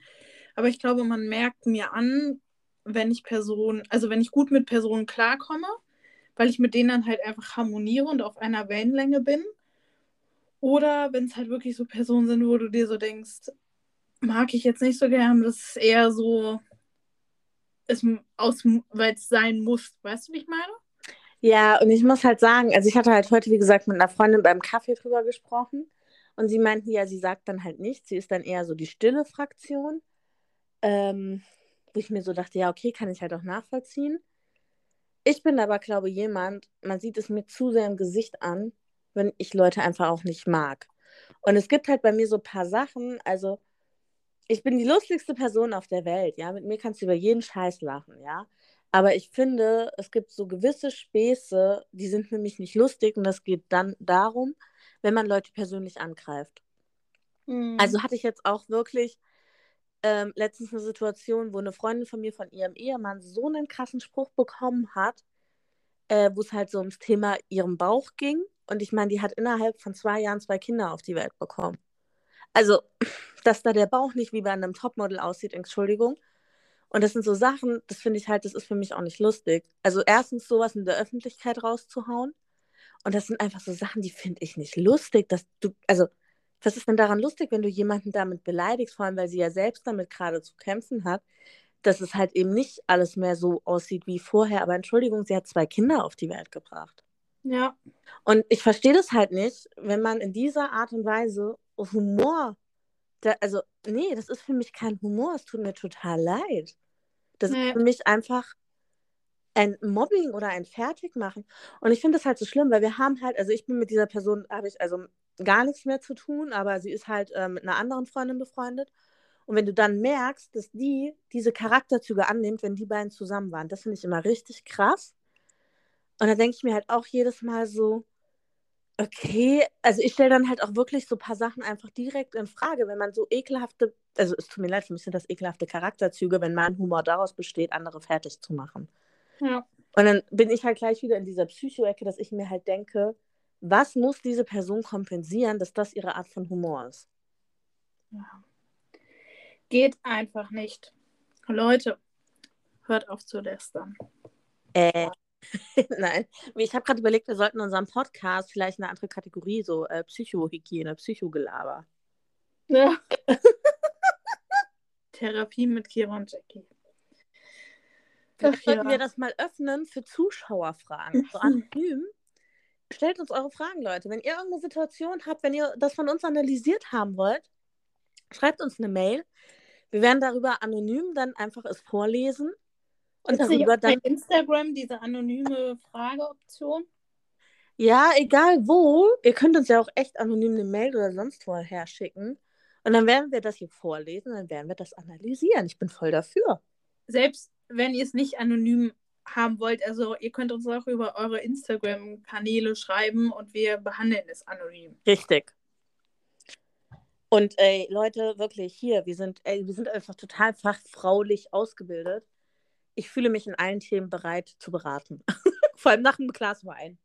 aber ich glaube, man merkt mir an, wenn ich Personen, also wenn ich gut mit Personen klarkomme, weil ich mit denen dann halt einfach harmoniere und auf einer Wellenlänge bin. Oder wenn es halt wirklich so Personen sind, wo du dir so denkst, mag ich jetzt nicht so gern, das ist eher so, weil es sein muss. Weißt du, wie ich meine? Ja, und ich muss halt sagen, also ich hatte halt heute, wie gesagt, mit einer Freundin beim Kaffee drüber gesprochen. Und sie meinten, ja, sie sagt dann halt nichts. Sie ist dann eher so die stille Fraktion. Ähm, wo ich mir so dachte, ja, okay, kann ich halt auch nachvollziehen. Ich bin aber, glaube ich, jemand, man sieht es mir zu sehr im Gesicht an, wenn ich Leute einfach auch nicht mag. Und es gibt halt bei mir so ein paar Sachen, also ich bin die lustigste Person auf der Welt, ja. Mit mir kannst du über jeden Scheiß lachen, ja. Aber ich finde, es gibt so gewisse Späße, die sind für mich nicht lustig und das geht dann darum, wenn man Leute persönlich angreift. Mhm. Also hatte ich jetzt auch wirklich ähm, letztens eine Situation, wo eine Freundin von mir von ihrem Ehemann so einen krassen Spruch bekommen hat, äh, wo es halt so ums Thema ihrem Bauch ging. Und ich meine, die hat innerhalb von zwei Jahren zwei Kinder auf die Welt bekommen. Also, dass da der Bauch nicht wie bei einem Topmodel aussieht, Entschuldigung. Und das sind so Sachen, das finde ich halt, das ist für mich auch nicht lustig. Also erstens sowas in der Öffentlichkeit rauszuhauen. Und das sind einfach so Sachen, die finde ich nicht lustig, dass du, also was ist denn daran lustig, wenn du jemanden damit beleidigst, vor allem weil sie ja selbst damit gerade zu kämpfen hat, dass es halt eben nicht alles mehr so aussieht wie vorher. Aber Entschuldigung, sie hat zwei Kinder auf die Welt gebracht. Ja. Und ich verstehe das halt nicht, wenn man in dieser Art und Weise Humor, da, also nee, das ist für mich kein Humor, es tut mir total leid. Das nee. ist für mich einfach ein Mobbing oder ein Fertigmachen. Und ich finde das halt so schlimm, weil wir haben halt, also ich bin mit dieser Person, habe ich, also gar nichts mehr zu tun, aber sie ist halt äh, mit einer anderen Freundin befreundet. Und wenn du dann merkst, dass die diese Charakterzüge annimmt, wenn die beiden zusammen waren, das finde ich immer richtig krass. Und da denke ich mir halt auch jedes Mal so, okay, also ich stelle dann halt auch wirklich so ein paar Sachen einfach direkt in Frage, wenn man so ekelhafte, also es tut mir leid, für mich sind das ekelhafte Charakterzüge, wenn mein Humor daraus besteht, andere fertig zu machen. Ja. Und dann bin ich halt gleich wieder in dieser Psycho-Ecke, dass ich mir halt denke, was muss diese Person kompensieren, dass das ihre Art von Humor ist? Ja. Geht einfach nicht. Leute, hört auf zu lästern. Äh, nein. Ich habe gerade überlegt, wir sollten in unserem Podcast vielleicht eine andere Kategorie, so äh, Psychohygiene, Psychogelaber. Ja. Therapie mit Kira und Jackie. Vielleicht sollten ja. wir das mal öffnen für Zuschauerfragen, so anonym stellt uns eure Fragen, Leute. Wenn ihr irgendeine Situation habt, wenn ihr das von uns analysiert haben wollt, schreibt uns eine Mail. Wir werden darüber anonym dann einfach es vorlesen. Und Ist darüber dann. Instagram diese anonyme Frageoption? Ja, egal wo. Ihr könnt uns ja auch echt anonym eine Mail oder sonst woher schicken. Und dann werden wir das hier vorlesen, dann werden wir das analysieren. Ich bin voll dafür. Selbst wenn ihr es nicht anonym haben wollt, also ihr könnt uns auch über eure Instagram-Kanäle schreiben und wir behandeln es anonym. Richtig. Und ey, Leute, wirklich hier, wir sind, ey, wir sind einfach total fachfraulich ausgebildet. Ich fühle mich in allen Themen bereit zu beraten. Vor allem nach einem Glas Wein.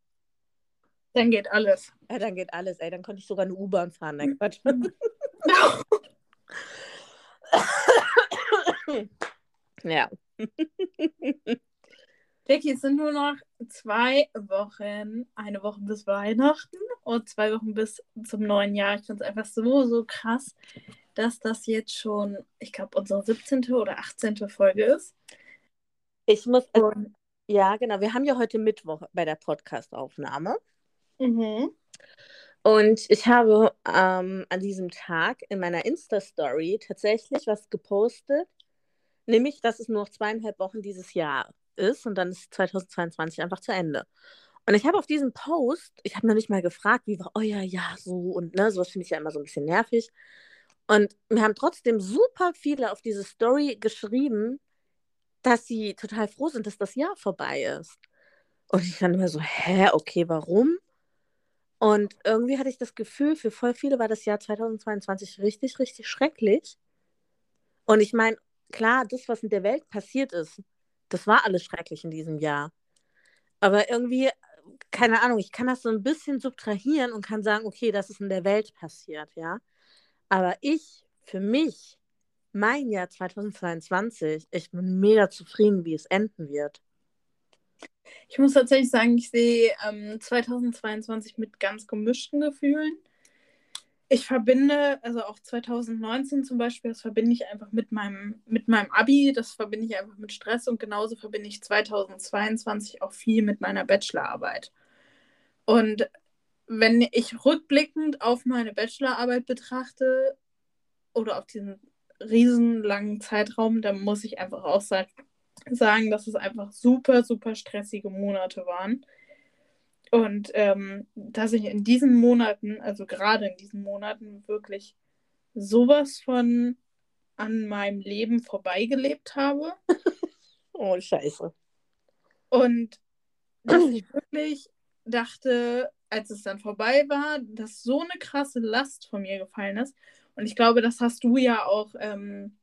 Dann geht alles. Ja, dann geht alles, ey. Dann konnte ich sogar eine U-Bahn fahren. Nein, Quatsch. ja. Jackie, es sind nur noch zwei Wochen, eine Woche bis Weihnachten und zwei Wochen bis zum neuen Jahr. Ich finde es einfach so, so krass, dass das jetzt schon, ich glaube, unsere 17. oder 18. Folge ist. Ich muss, also, ja, genau, wir haben ja heute Mittwoch bei der Podcastaufnahme. Mhm. Und ich habe ähm, an diesem Tag in meiner Insta-Story tatsächlich was gepostet, nämlich, dass es nur noch zweieinhalb Wochen dieses Jahr ist und dann ist 2022 einfach zu Ende. Und ich habe auf diesen Post, ich habe noch nicht mal gefragt, wie war euer Jahr so und ne, sowas finde ich ja immer so ein bisschen nervig. Und mir haben trotzdem super viele auf diese Story geschrieben, dass sie total froh sind, dass das Jahr vorbei ist. Und ich dann immer so, hä, okay, warum? Und irgendwie hatte ich das Gefühl, für voll viele war das Jahr 2022 richtig, richtig schrecklich. Und ich meine, klar, das, was in der Welt passiert ist, das war alles schrecklich in diesem Jahr. Aber irgendwie, keine Ahnung, ich kann das so ein bisschen subtrahieren und kann sagen, okay, das ist in der Welt passiert, ja. Aber ich, für mich, mein Jahr 2022, ich bin mega zufrieden, wie es enden wird. Ich muss tatsächlich sagen, ich sehe ähm, 2022 mit ganz gemischten Gefühlen. Ich verbinde, also auch 2019 zum Beispiel, das verbinde ich einfach mit meinem, mit meinem Abi, das verbinde ich einfach mit Stress und genauso verbinde ich 2022 auch viel mit meiner Bachelorarbeit. Und wenn ich rückblickend auf meine Bachelorarbeit betrachte oder auf diesen riesenlangen Zeitraum, dann muss ich einfach auch sagen, sagen, dass es einfach super, super stressige Monate waren. Und ähm, dass ich in diesen Monaten, also gerade in diesen Monaten, wirklich sowas von an meinem Leben vorbeigelebt habe. oh, scheiße. Und dass ich wirklich dachte, als es dann vorbei war, dass so eine krasse Last von mir gefallen ist. Und ich glaube, das hast du ja auch ähm,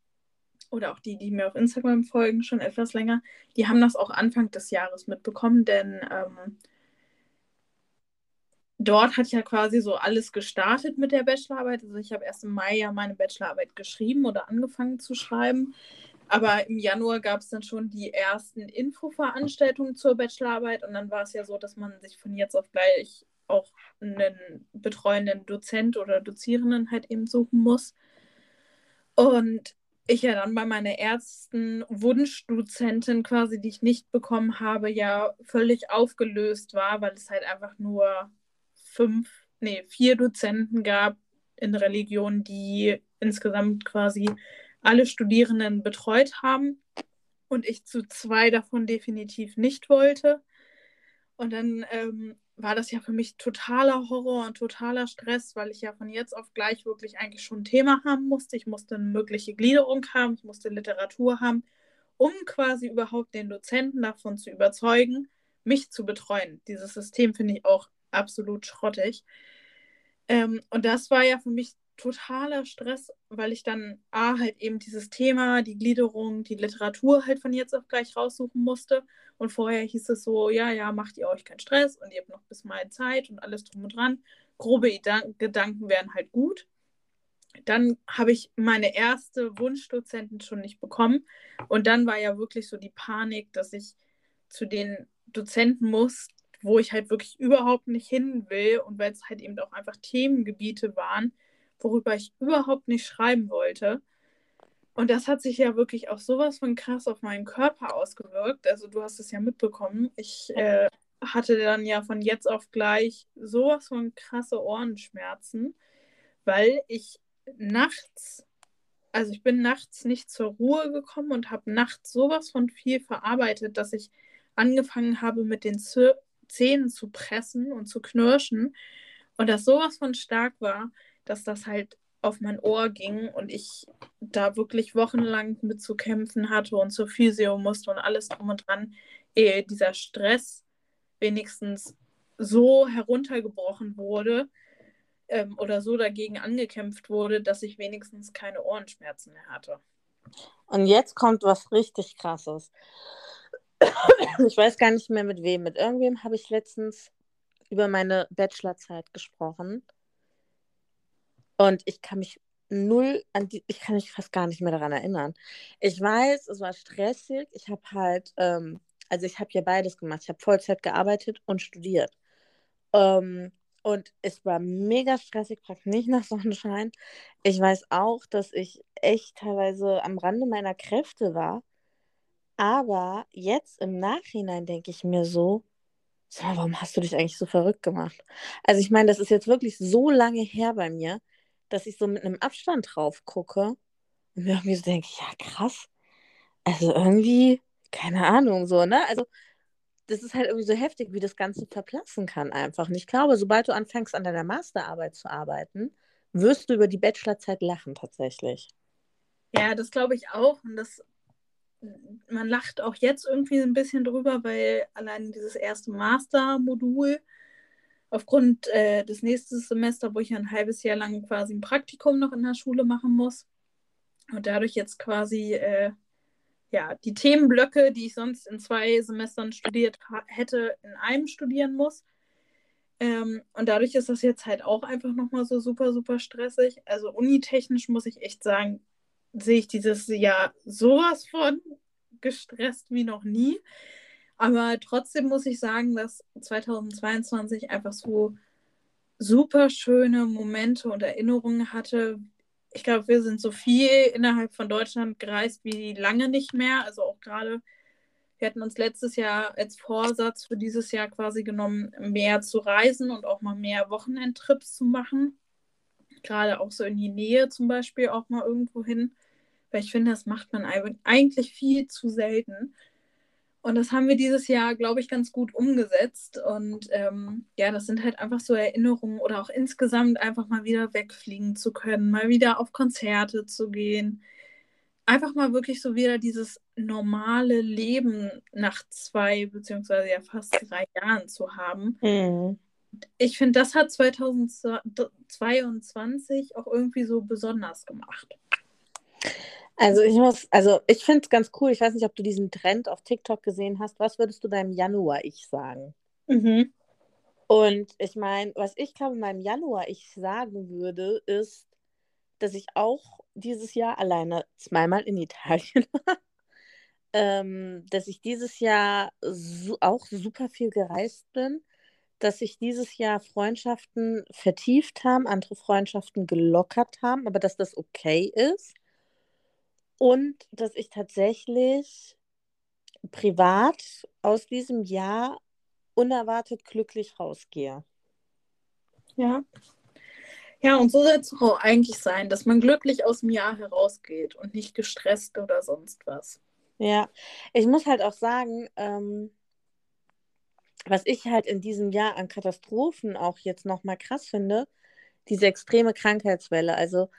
oder auch die, die mir auf Instagram folgen, schon etwas länger, die haben das auch Anfang des Jahres mitbekommen, denn ähm, dort hat ja quasi so alles gestartet mit der Bachelorarbeit. Also ich habe erst im Mai ja meine Bachelorarbeit geschrieben oder angefangen zu schreiben. Aber im Januar gab es dann schon die ersten Infoveranstaltungen zur Bachelorarbeit und dann war es ja so, dass man sich von jetzt auf gleich auch einen betreuenden Dozent oder Dozierenden halt eben suchen muss. Und ich ja dann bei meiner ersten Wunschdozentin quasi, die ich nicht bekommen habe, ja völlig aufgelöst war, weil es halt einfach nur fünf, nee, vier Dozenten gab in Religion, die insgesamt quasi alle Studierenden betreut haben und ich zu zwei davon definitiv nicht wollte. Und dann ähm, war das ja für mich totaler Horror und totaler Stress, weil ich ja von jetzt auf gleich wirklich eigentlich schon ein Thema haben musste. Ich musste eine mögliche Gliederung haben, ich musste Literatur haben, um quasi überhaupt den Dozenten davon zu überzeugen, mich zu betreuen. Dieses System finde ich auch absolut schrottig. Ähm, und das war ja für mich totaler Stress, weil ich dann A, halt eben dieses Thema, die Gliederung, die Literatur halt von jetzt auf gleich raussuchen musste. Und vorher hieß es so, ja, ja, macht ihr euch keinen Stress und ihr habt noch bis Mai Zeit und alles drum und dran. Grobe Idan Gedanken wären halt gut. Dann habe ich meine erste Wunschdozentin schon nicht bekommen. Und dann war ja wirklich so die Panik, dass ich zu den Dozenten muss, wo ich halt wirklich überhaupt nicht hin will und weil es halt eben auch einfach Themengebiete waren, worüber ich überhaupt nicht schreiben wollte. Und das hat sich ja wirklich auch sowas von krass auf meinen Körper ausgewirkt. Also du hast es ja mitbekommen. Ich äh, hatte dann ja von jetzt auf gleich sowas von krasse Ohrenschmerzen, weil ich nachts, also ich bin nachts nicht zur Ruhe gekommen und habe nachts sowas von viel verarbeitet, dass ich angefangen habe mit den Zähnen zu pressen und zu knirschen und das sowas von stark war, dass das halt auf mein Ohr ging und ich da wirklich wochenlang mit zu kämpfen hatte und zur Physio musste und alles drum und dran, ehe dieser Stress wenigstens so heruntergebrochen wurde ähm, oder so dagegen angekämpft wurde, dass ich wenigstens keine Ohrenschmerzen mehr hatte. Und jetzt kommt was richtig Krasses. Ich weiß gar nicht mehr mit wem. Mit irgendwem habe ich letztens über meine Bachelorzeit gesprochen. Und ich kann mich null an die, ich kann mich fast gar nicht mehr daran erinnern. Ich weiß, es war stressig. Ich habe halt, ähm, also ich habe ja beides gemacht. Ich habe Vollzeit gearbeitet und studiert. Ähm, und es war mega stressig, praktisch nicht nach Sonnenschein. Ich weiß auch, dass ich echt teilweise am Rande meiner Kräfte war. Aber jetzt im Nachhinein denke ich mir so, warum hast du dich eigentlich so verrückt gemacht? Also ich meine, das ist jetzt wirklich so lange her bei mir dass ich so mit einem Abstand drauf gucke und mir irgendwie so denke, ja, krass. Also irgendwie, keine Ahnung, so, ne? Also, das ist halt irgendwie so heftig, wie das Ganze verplatzen kann einfach. Und ich glaube, sobald du anfängst, an deiner Masterarbeit zu arbeiten, wirst du über die Bachelorzeit lachen tatsächlich. Ja, das glaube ich auch. Und das, man lacht auch jetzt irgendwie ein bisschen drüber, weil allein dieses erste Master-Modul aufgrund äh, des nächsten Semesters, wo ich ein halbes Jahr lang quasi ein Praktikum noch in der Schule machen muss und dadurch jetzt quasi äh, ja, die Themenblöcke, die ich sonst in zwei Semestern studiert hätte, in einem studieren muss. Ähm, und dadurch ist das jetzt halt auch einfach nochmal so super, super stressig. Also unitechnisch muss ich echt sagen, sehe ich dieses Jahr sowas von gestresst wie noch nie. Aber trotzdem muss ich sagen, dass 2022 einfach so super schöne Momente und Erinnerungen hatte. Ich glaube, wir sind so viel innerhalb von Deutschland gereist wie lange nicht mehr. Also auch gerade, wir hatten uns letztes Jahr als Vorsatz für dieses Jahr quasi genommen, mehr zu reisen und auch mal mehr Wochenendtrips zu machen. Gerade auch so in die Nähe zum Beispiel auch mal irgendwo hin. Weil ich finde, das macht man eigentlich viel zu selten. Und das haben wir dieses Jahr, glaube ich, ganz gut umgesetzt. Und ähm, ja, das sind halt einfach so Erinnerungen oder auch insgesamt einfach mal wieder wegfliegen zu können, mal wieder auf Konzerte zu gehen. Einfach mal wirklich so wieder dieses normale Leben nach zwei beziehungsweise ja fast drei Jahren zu haben. Mhm. Ich finde, das hat 2022 auch irgendwie so besonders gemacht. Also ich muss, also ich finde es ganz cool. Ich weiß nicht, ob du diesen Trend auf TikTok gesehen hast. Was würdest du deinem Januar-Ich sagen? Mhm. Und ich meine, was ich glaube, meinem Januar-Ich sagen würde, ist, dass ich auch dieses Jahr alleine zweimal in Italien war. ähm, dass ich dieses Jahr so, auch super viel gereist bin. Dass sich dieses Jahr Freundschaften vertieft haben, andere Freundschaften gelockert haben, aber dass das okay ist und dass ich tatsächlich privat aus diesem Jahr unerwartet glücklich rausgehe. Ja. Ja, und so soll es auch eigentlich sein, dass man glücklich aus dem Jahr herausgeht und nicht gestresst oder sonst was. Ja, ich muss halt auch sagen, ähm, was ich halt in diesem Jahr an Katastrophen auch jetzt nochmal krass finde, diese extreme Krankheitswelle. Also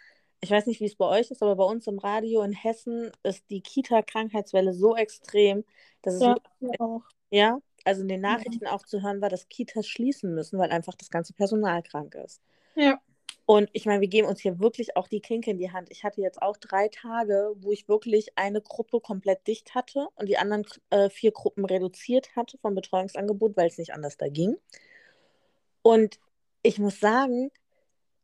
ich weiß nicht, wie es bei euch ist, aber bei uns im Radio in Hessen ist die Kita-Krankheitswelle so extrem, dass es ja, auch. ja, also in den Nachrichten ja. auch zu hören war, dass Kitas schließen müssen, weil einfach das ganze Personal krank ist. Ja. Und ich meine, wir geben uns hier wirklich auch die Klinke in die Hand. Ich hatte jetzt auch drei Tage, wo ich wirklich eine Gruppe komplett dicht hatte und die anderen äh, vier Gruppen reduziert hatte vom Betreuungsangebot, weil es nicht anders da ging. Und ich muss sagen,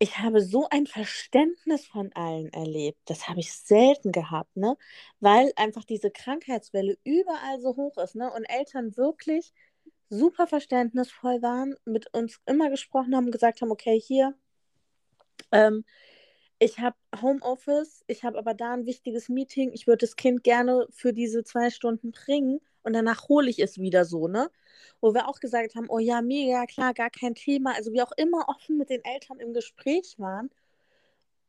ich habe so ein Verständnis von allen erlebt. Das habe ich selten gehabt, ne? Weil einfach diese Krankheitswelle überall so hoch ist, ne? Und Eltern wirklich super verständnisvoll waren, mit uns immer gesprochen haben, gesagt haben, okay, hier, ähm, ich habe Homeoffice, ich habe aber da ein wichtiges Meeting, ich würde das Kind gerne für diese zwei Stunden bringen und danach hole ich es wieder so, ne? Wo wir auch gesagt haben, oh ja, mega, klar, gar kein Thema. Also wir auch immer offen mit den Eltern im Gespräch waren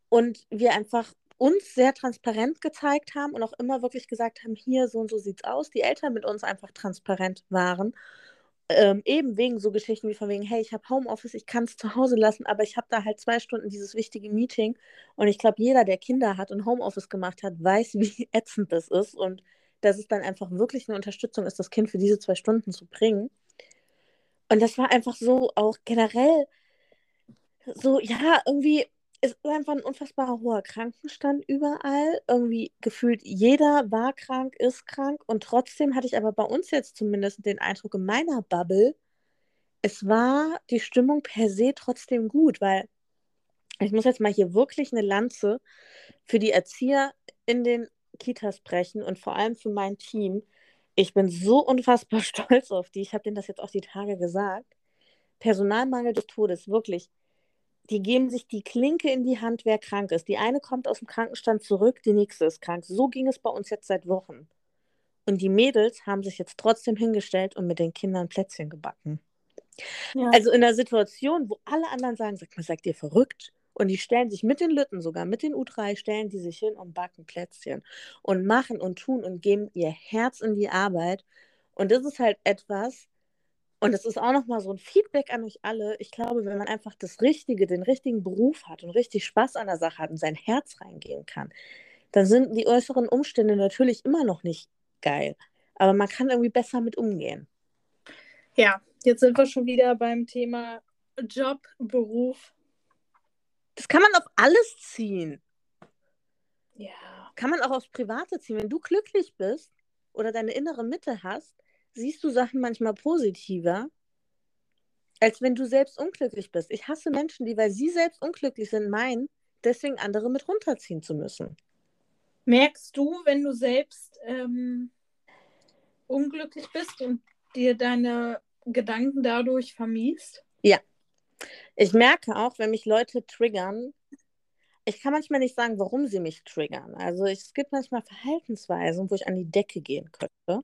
und wir einfach uns sehr transparent gezeigt haben und auch immer wirklich gesagt haben, hier, so und so sieht's aus. Die Eltern mit uns einfach transparent waren. Ähm, eben wegen so Geschichten wie von wegen, hey, ich habe Homeoffice, ich kann es zu Hause lassen, aber ich habe da halt zwei Stunden dieses wichtige Meeting. Und ich glaube, jeder, der Kinder hat und Homeoffice gemacht hat, weiß, wie ätzend das ist. Und dass es dann einfach wirklich eine Unterstützung ist, das Kind für diese zwei Stunden zu bringen. Und das war einfach so auch generell so, ja, irgendwie es ist einfach ein unfassbar hoher Krankenstand überall. Irgendwie gefühlt jeder war krank, ist krank. Und trotzdem hatte ich aber bei uns jetzt zumindest den Eindruck in meiner Bubble, es war die Stimmung per se trotzdem gut, weil ich muss jetzt mal hier wirklich eine Lanze für die Erzieher in den Kitas brechen und vor allem für mein Team. Ich bin so unfassbar stolz auf die. Ich habe denen das jetzt auch die Tage gesagt. Personalmangel des Todes, wirklich. Die geben sich die Klinke in die Hand, wer krank ist. Die eine kommt aus dem Krankenstand zurück, die nächste ist krank. So ging es bei uns jetzt seit Wochen. Und die Mädels haben sich jetzt trotzdem hingestellt und mit den Kindern Plätzchen gebacken. Ja. Also in einer Situation, wo alle anderen sagen, sag mal, seid ihr verrückt? Und die stellen sich mit den Lütten sogar, mit den U3, stellen die sich hin und backen Plätzchen und machen und tun und geben ihr Herz in die Arbeit. Und das ist halt etwas, Und es ist auch nochmal so ein Feedback an euch alle. Ich glaube, wenn man einfach das Richtige, den richtigen Beruf hat und richtig Spaß an der Sache hat und sein Herz reingehen kann, dann sind die äußeren Umstände natürlich immer noch nicht geil. Aber man kann irgendwie besser mit umgehen. Ja, jetzt sind wir schon wieder beim Thema Job, Beruf. Das kann man auf alles ziehen. Ja. Kann man auch aufs Private ziehen. Wenn du glücklich bist oder deine innere Mitte hast, siehst du Sachen manchmal positiver, als wenn du selbst unglücklich bist. Ich hasse Menschen, die, weil sie selbst unglücklich sind, meinen, deswegen andere mit runterziehen zu müssen. Merkst du, wenn du selbst ähm, unglücklich bist und dir deine Gedanken dadurch vermiest? Ja. Ich merke auch, wenn mich Leute triggern, ich kann manchmal nicht sagen, warum sie mich triggern. Also es gibt manchmal Verhaltensweisen, wo ich an die Decke gehen könnte.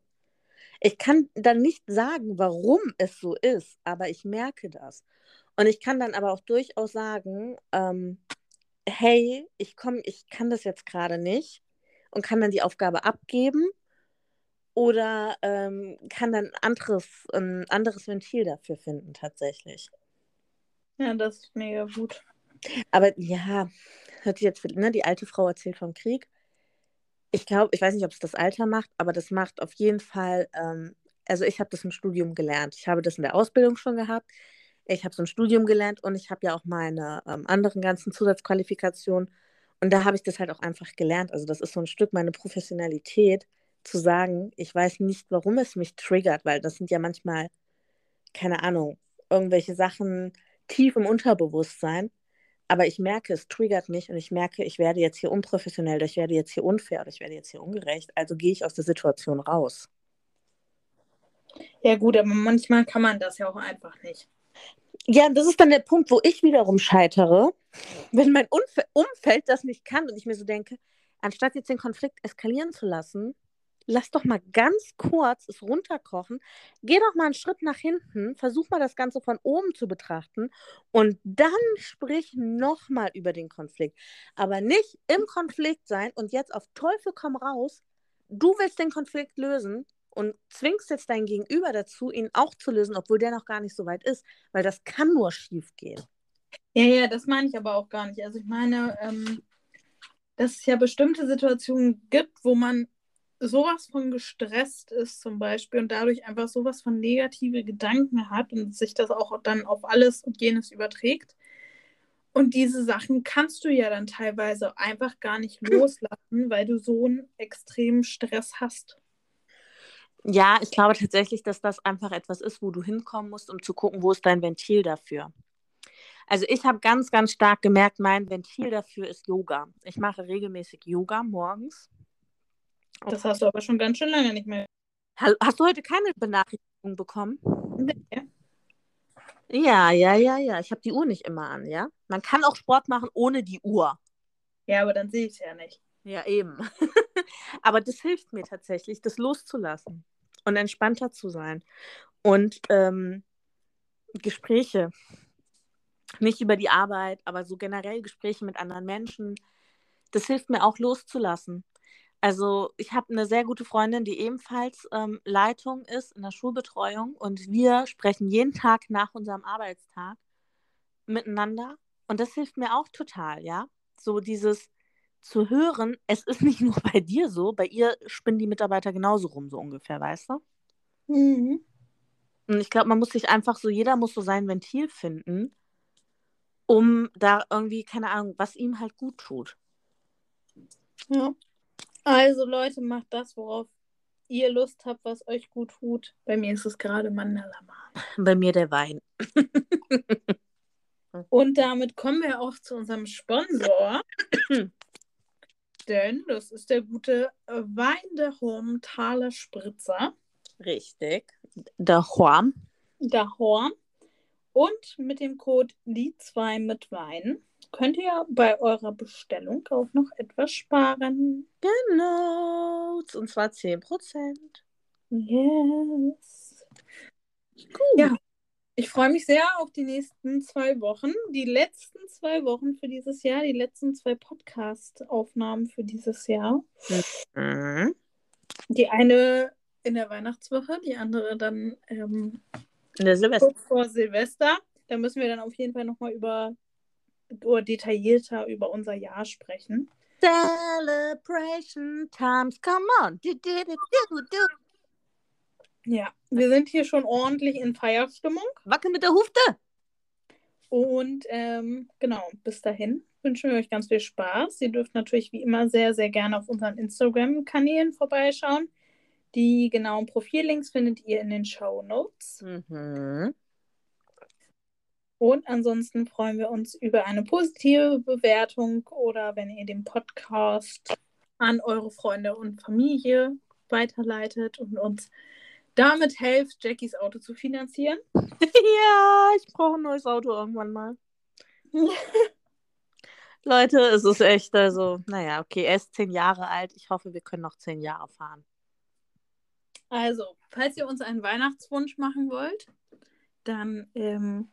Ich kann dann nicht sagen, warum es so ist, aber ich merke das. Und ich kann dann aber auch durchaus sagen, ähm, hey, ich komme, ich kann das jetzt gerade nicht und kann dann die Aufgabe abgeben oder ähm, kann dann anderes, ein anderes Ventil dafür finden tatsächlich. Ja, das ist mega gut. Aber ja, hört jetzt, ne, die alte Frau erzählt vom Krieg. Ich glaube, ich weiß nicht, ob es das Alter macht, aber das macht auf jeden Fall, ähm, also ich habe das im Studium gelernt. Ich habe das in der Ausbildung schon gehabt. Ich habe so ein Studium gelernt und ich habe ja auch meine ähm, anderen ganzen Zusatzqualifikationen. Und da habe ich das halt auch einfach gelernt. Also das ist so ein Stück meine Professionalität, zu sagen, ich weiß nicht, warum es mich triggert, weil das sind ja manchmal, keine Ahnung, irgendwelche Sachen tief im Unterbewusstsein. Aber ich merke, es triggert mich und ich merke, ich werde jetzt hier unprofessionell, ich werde jetzt hier unfair oder ich werde jetzt hier ungerecht. Also gehe ich aus der Situation raus. Ja, gut, aber manchmal kann man das ja auch einfach nicht. Ja, das ist dann der Punkt, wo ich wiederum scheitere, wenn mein Umf Umfeld das nicht kann und ich mir so denke, anstatt jetzt den Konflikt eskalieren zu lassen, lass doch mal ganz kurz es runterkochen, geh doch mal einen Schritt nach hinten, versuch mal das Ganze von oben zu betrachten und dann sprich nochmal über den Konflikt. Aber nicht im Konflikt sein und jetzt auf Teufel komm raus, du willst den Konflikt lösen und zwingst jetzt dein Gegenüber dazu, ihn auch zu lösen, obwohl der noch gar nicht so weit ist, weil das kann nur schief gehen. Ja, ja, das meine ich aber auch gar nicht. Also ich meine, ähm, dass es ja bestimmte Situationen gibt, wo man sowas von gestresst ist zum Beispiel und dadurch einfach sowas von negative Gedanken hat und sich das auch dann auf alles und jenes überträgt. Und diese Sachen kannst du ja dann teilweise einfach gar nicht loslassen, weil du so einen extremen Stress hast. Ja, ich glaube tatsächlich, dass das einfach etwas ist, wo du hinkommen musst, um zu gucken, wo ist dein Ventil dafür. Also ich habe ganz, ganz stark gemerkt, mein Ventil dafür ist Yoga. Ich mache regelmäßig Yoga morgens das hast du aber schon ganz schön lange nicht mehr. Hast du heute keine Benachrichtigung bekommen? Nee. Ja, ja, ja, ja. Ich habe die Uhr nicht immer an, ja. Man kann auch Sport machen ohne die Uhr. Ja, aber dann sehe ich es ja nicht. Ja, eben. aber das hilft mir tatsächlich, das loszulassen und entspannter zu sein. Und ähm, Gespräche, nicht über die Arbeit, aber so generell Gespräche mit anderen Menschen, das hilft mir auch loszulassen. Also ich habe eine sehr gute Freundin, die ebenfalls ähm, Leitung ist in der Schulbetreuung und wir sprechen jeden Tag nach unserem Arbeitstag miteinander und das hilft mir auch total, ja. So dieses zu hören, es ist nicht nur bei dir so, bei ihr spinnen die Mitarbeiter genauso rum, so ungefähr, weißt du? Mhm. Und ich glaube, man muss sich einfach so, jeder muss so sein Ventil finden, um da irgendwie, keine Ahnung, was ihm halt gut tut. Ja. Also Leute, macht das, worauf ihr Lust habt, was euch gut tut. Bei mir ist es gerade Mandalama. Bei mir der Wein. Und damit kommen wir auch zu unserem Sponsor. Denn das ist der gute Wein der Horm Thaler Spritzer. Richtig. Der Horm. Der Horm. Und mit dem Code die2 mit Wein könnt ihr bei eurer Bestellung auch noch etwas sparen. Genau, und zwar 10%. Yes. Gut. Ja, ich freue mich sehr auf die nächsten zwei Wochen. Die letzten zwei Wochen für dieses Jahr, die letzten zwei Podcast-Aufnahmen für dieses Jahr. Mhm. Die eine in der Weihnachtswoche, die andere dann ähm, Der Silvester. kurz vor Silvester. Da müssen wir dann auf jeden Fall nochmal über oder detaillierter über unser Jahr sprechen. Celebration times, come on. Du, du, du. Ja, wir sind hier schon ordentlich in Feierstimmung. Wackel mit der Hufte. Und ähm, genau, bis dahin wünschen wir euch ganz viel Spaß. Ihr dürft natürlich wie immer sehr, sehr gerne auf unseren Instagram-Kanälen vorbeischauen. Die genauen Profillinks findet ihr in den Show Notes. Mhm. Und ansonsten freuen wir uns über eine positive Bewertung oder wenn ihr den Podcast an eure Freunde und Familie weiterleitet und uns damit helft, Jackies Auto zu finanzieren. Ja, ich brauche ein neues Auto irgendwann mal. Leute, es ist echt, also, naja, okay, er ist zehn Jahre alt. Ich hoffe, wir können noch zehn Jahre fahren. Also, falls ihr uns einen Weihnachtswunsch machen wollt, dann ähm,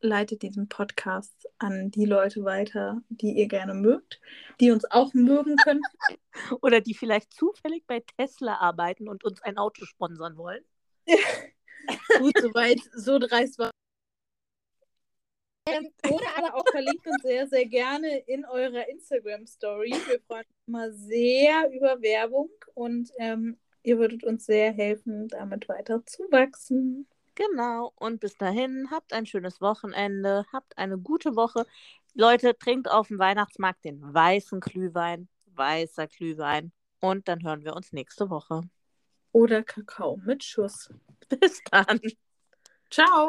leitet diesen Podcast an die Leute weiter, die ihr gerne mögt, die uns auch mögen können. Oder die vielleicht zufällig bei Tesla arbeiten und uns ein Auto sponsern wollen. Gut, soweit, so dreist war. Ähm, oder aber auch verlinkt uns sehr, sehr gerne in eurer Instagram-Story. Wir freuen uns immer sehr über Werbung und ähm, ihr würdet uns sehr helfen, damit weiter zu wachsen. Genau. Und bis dahin, habt ein schönes Wochenende, habt eine gute Woche. Leute, trinkt auf dem Weihnachtsmarkt den weißen Glühwein, weißer Glühwein. Und dann hören wir uns nächste Woche. Oder Kakao mit Schuss. Bis dann. Ciao.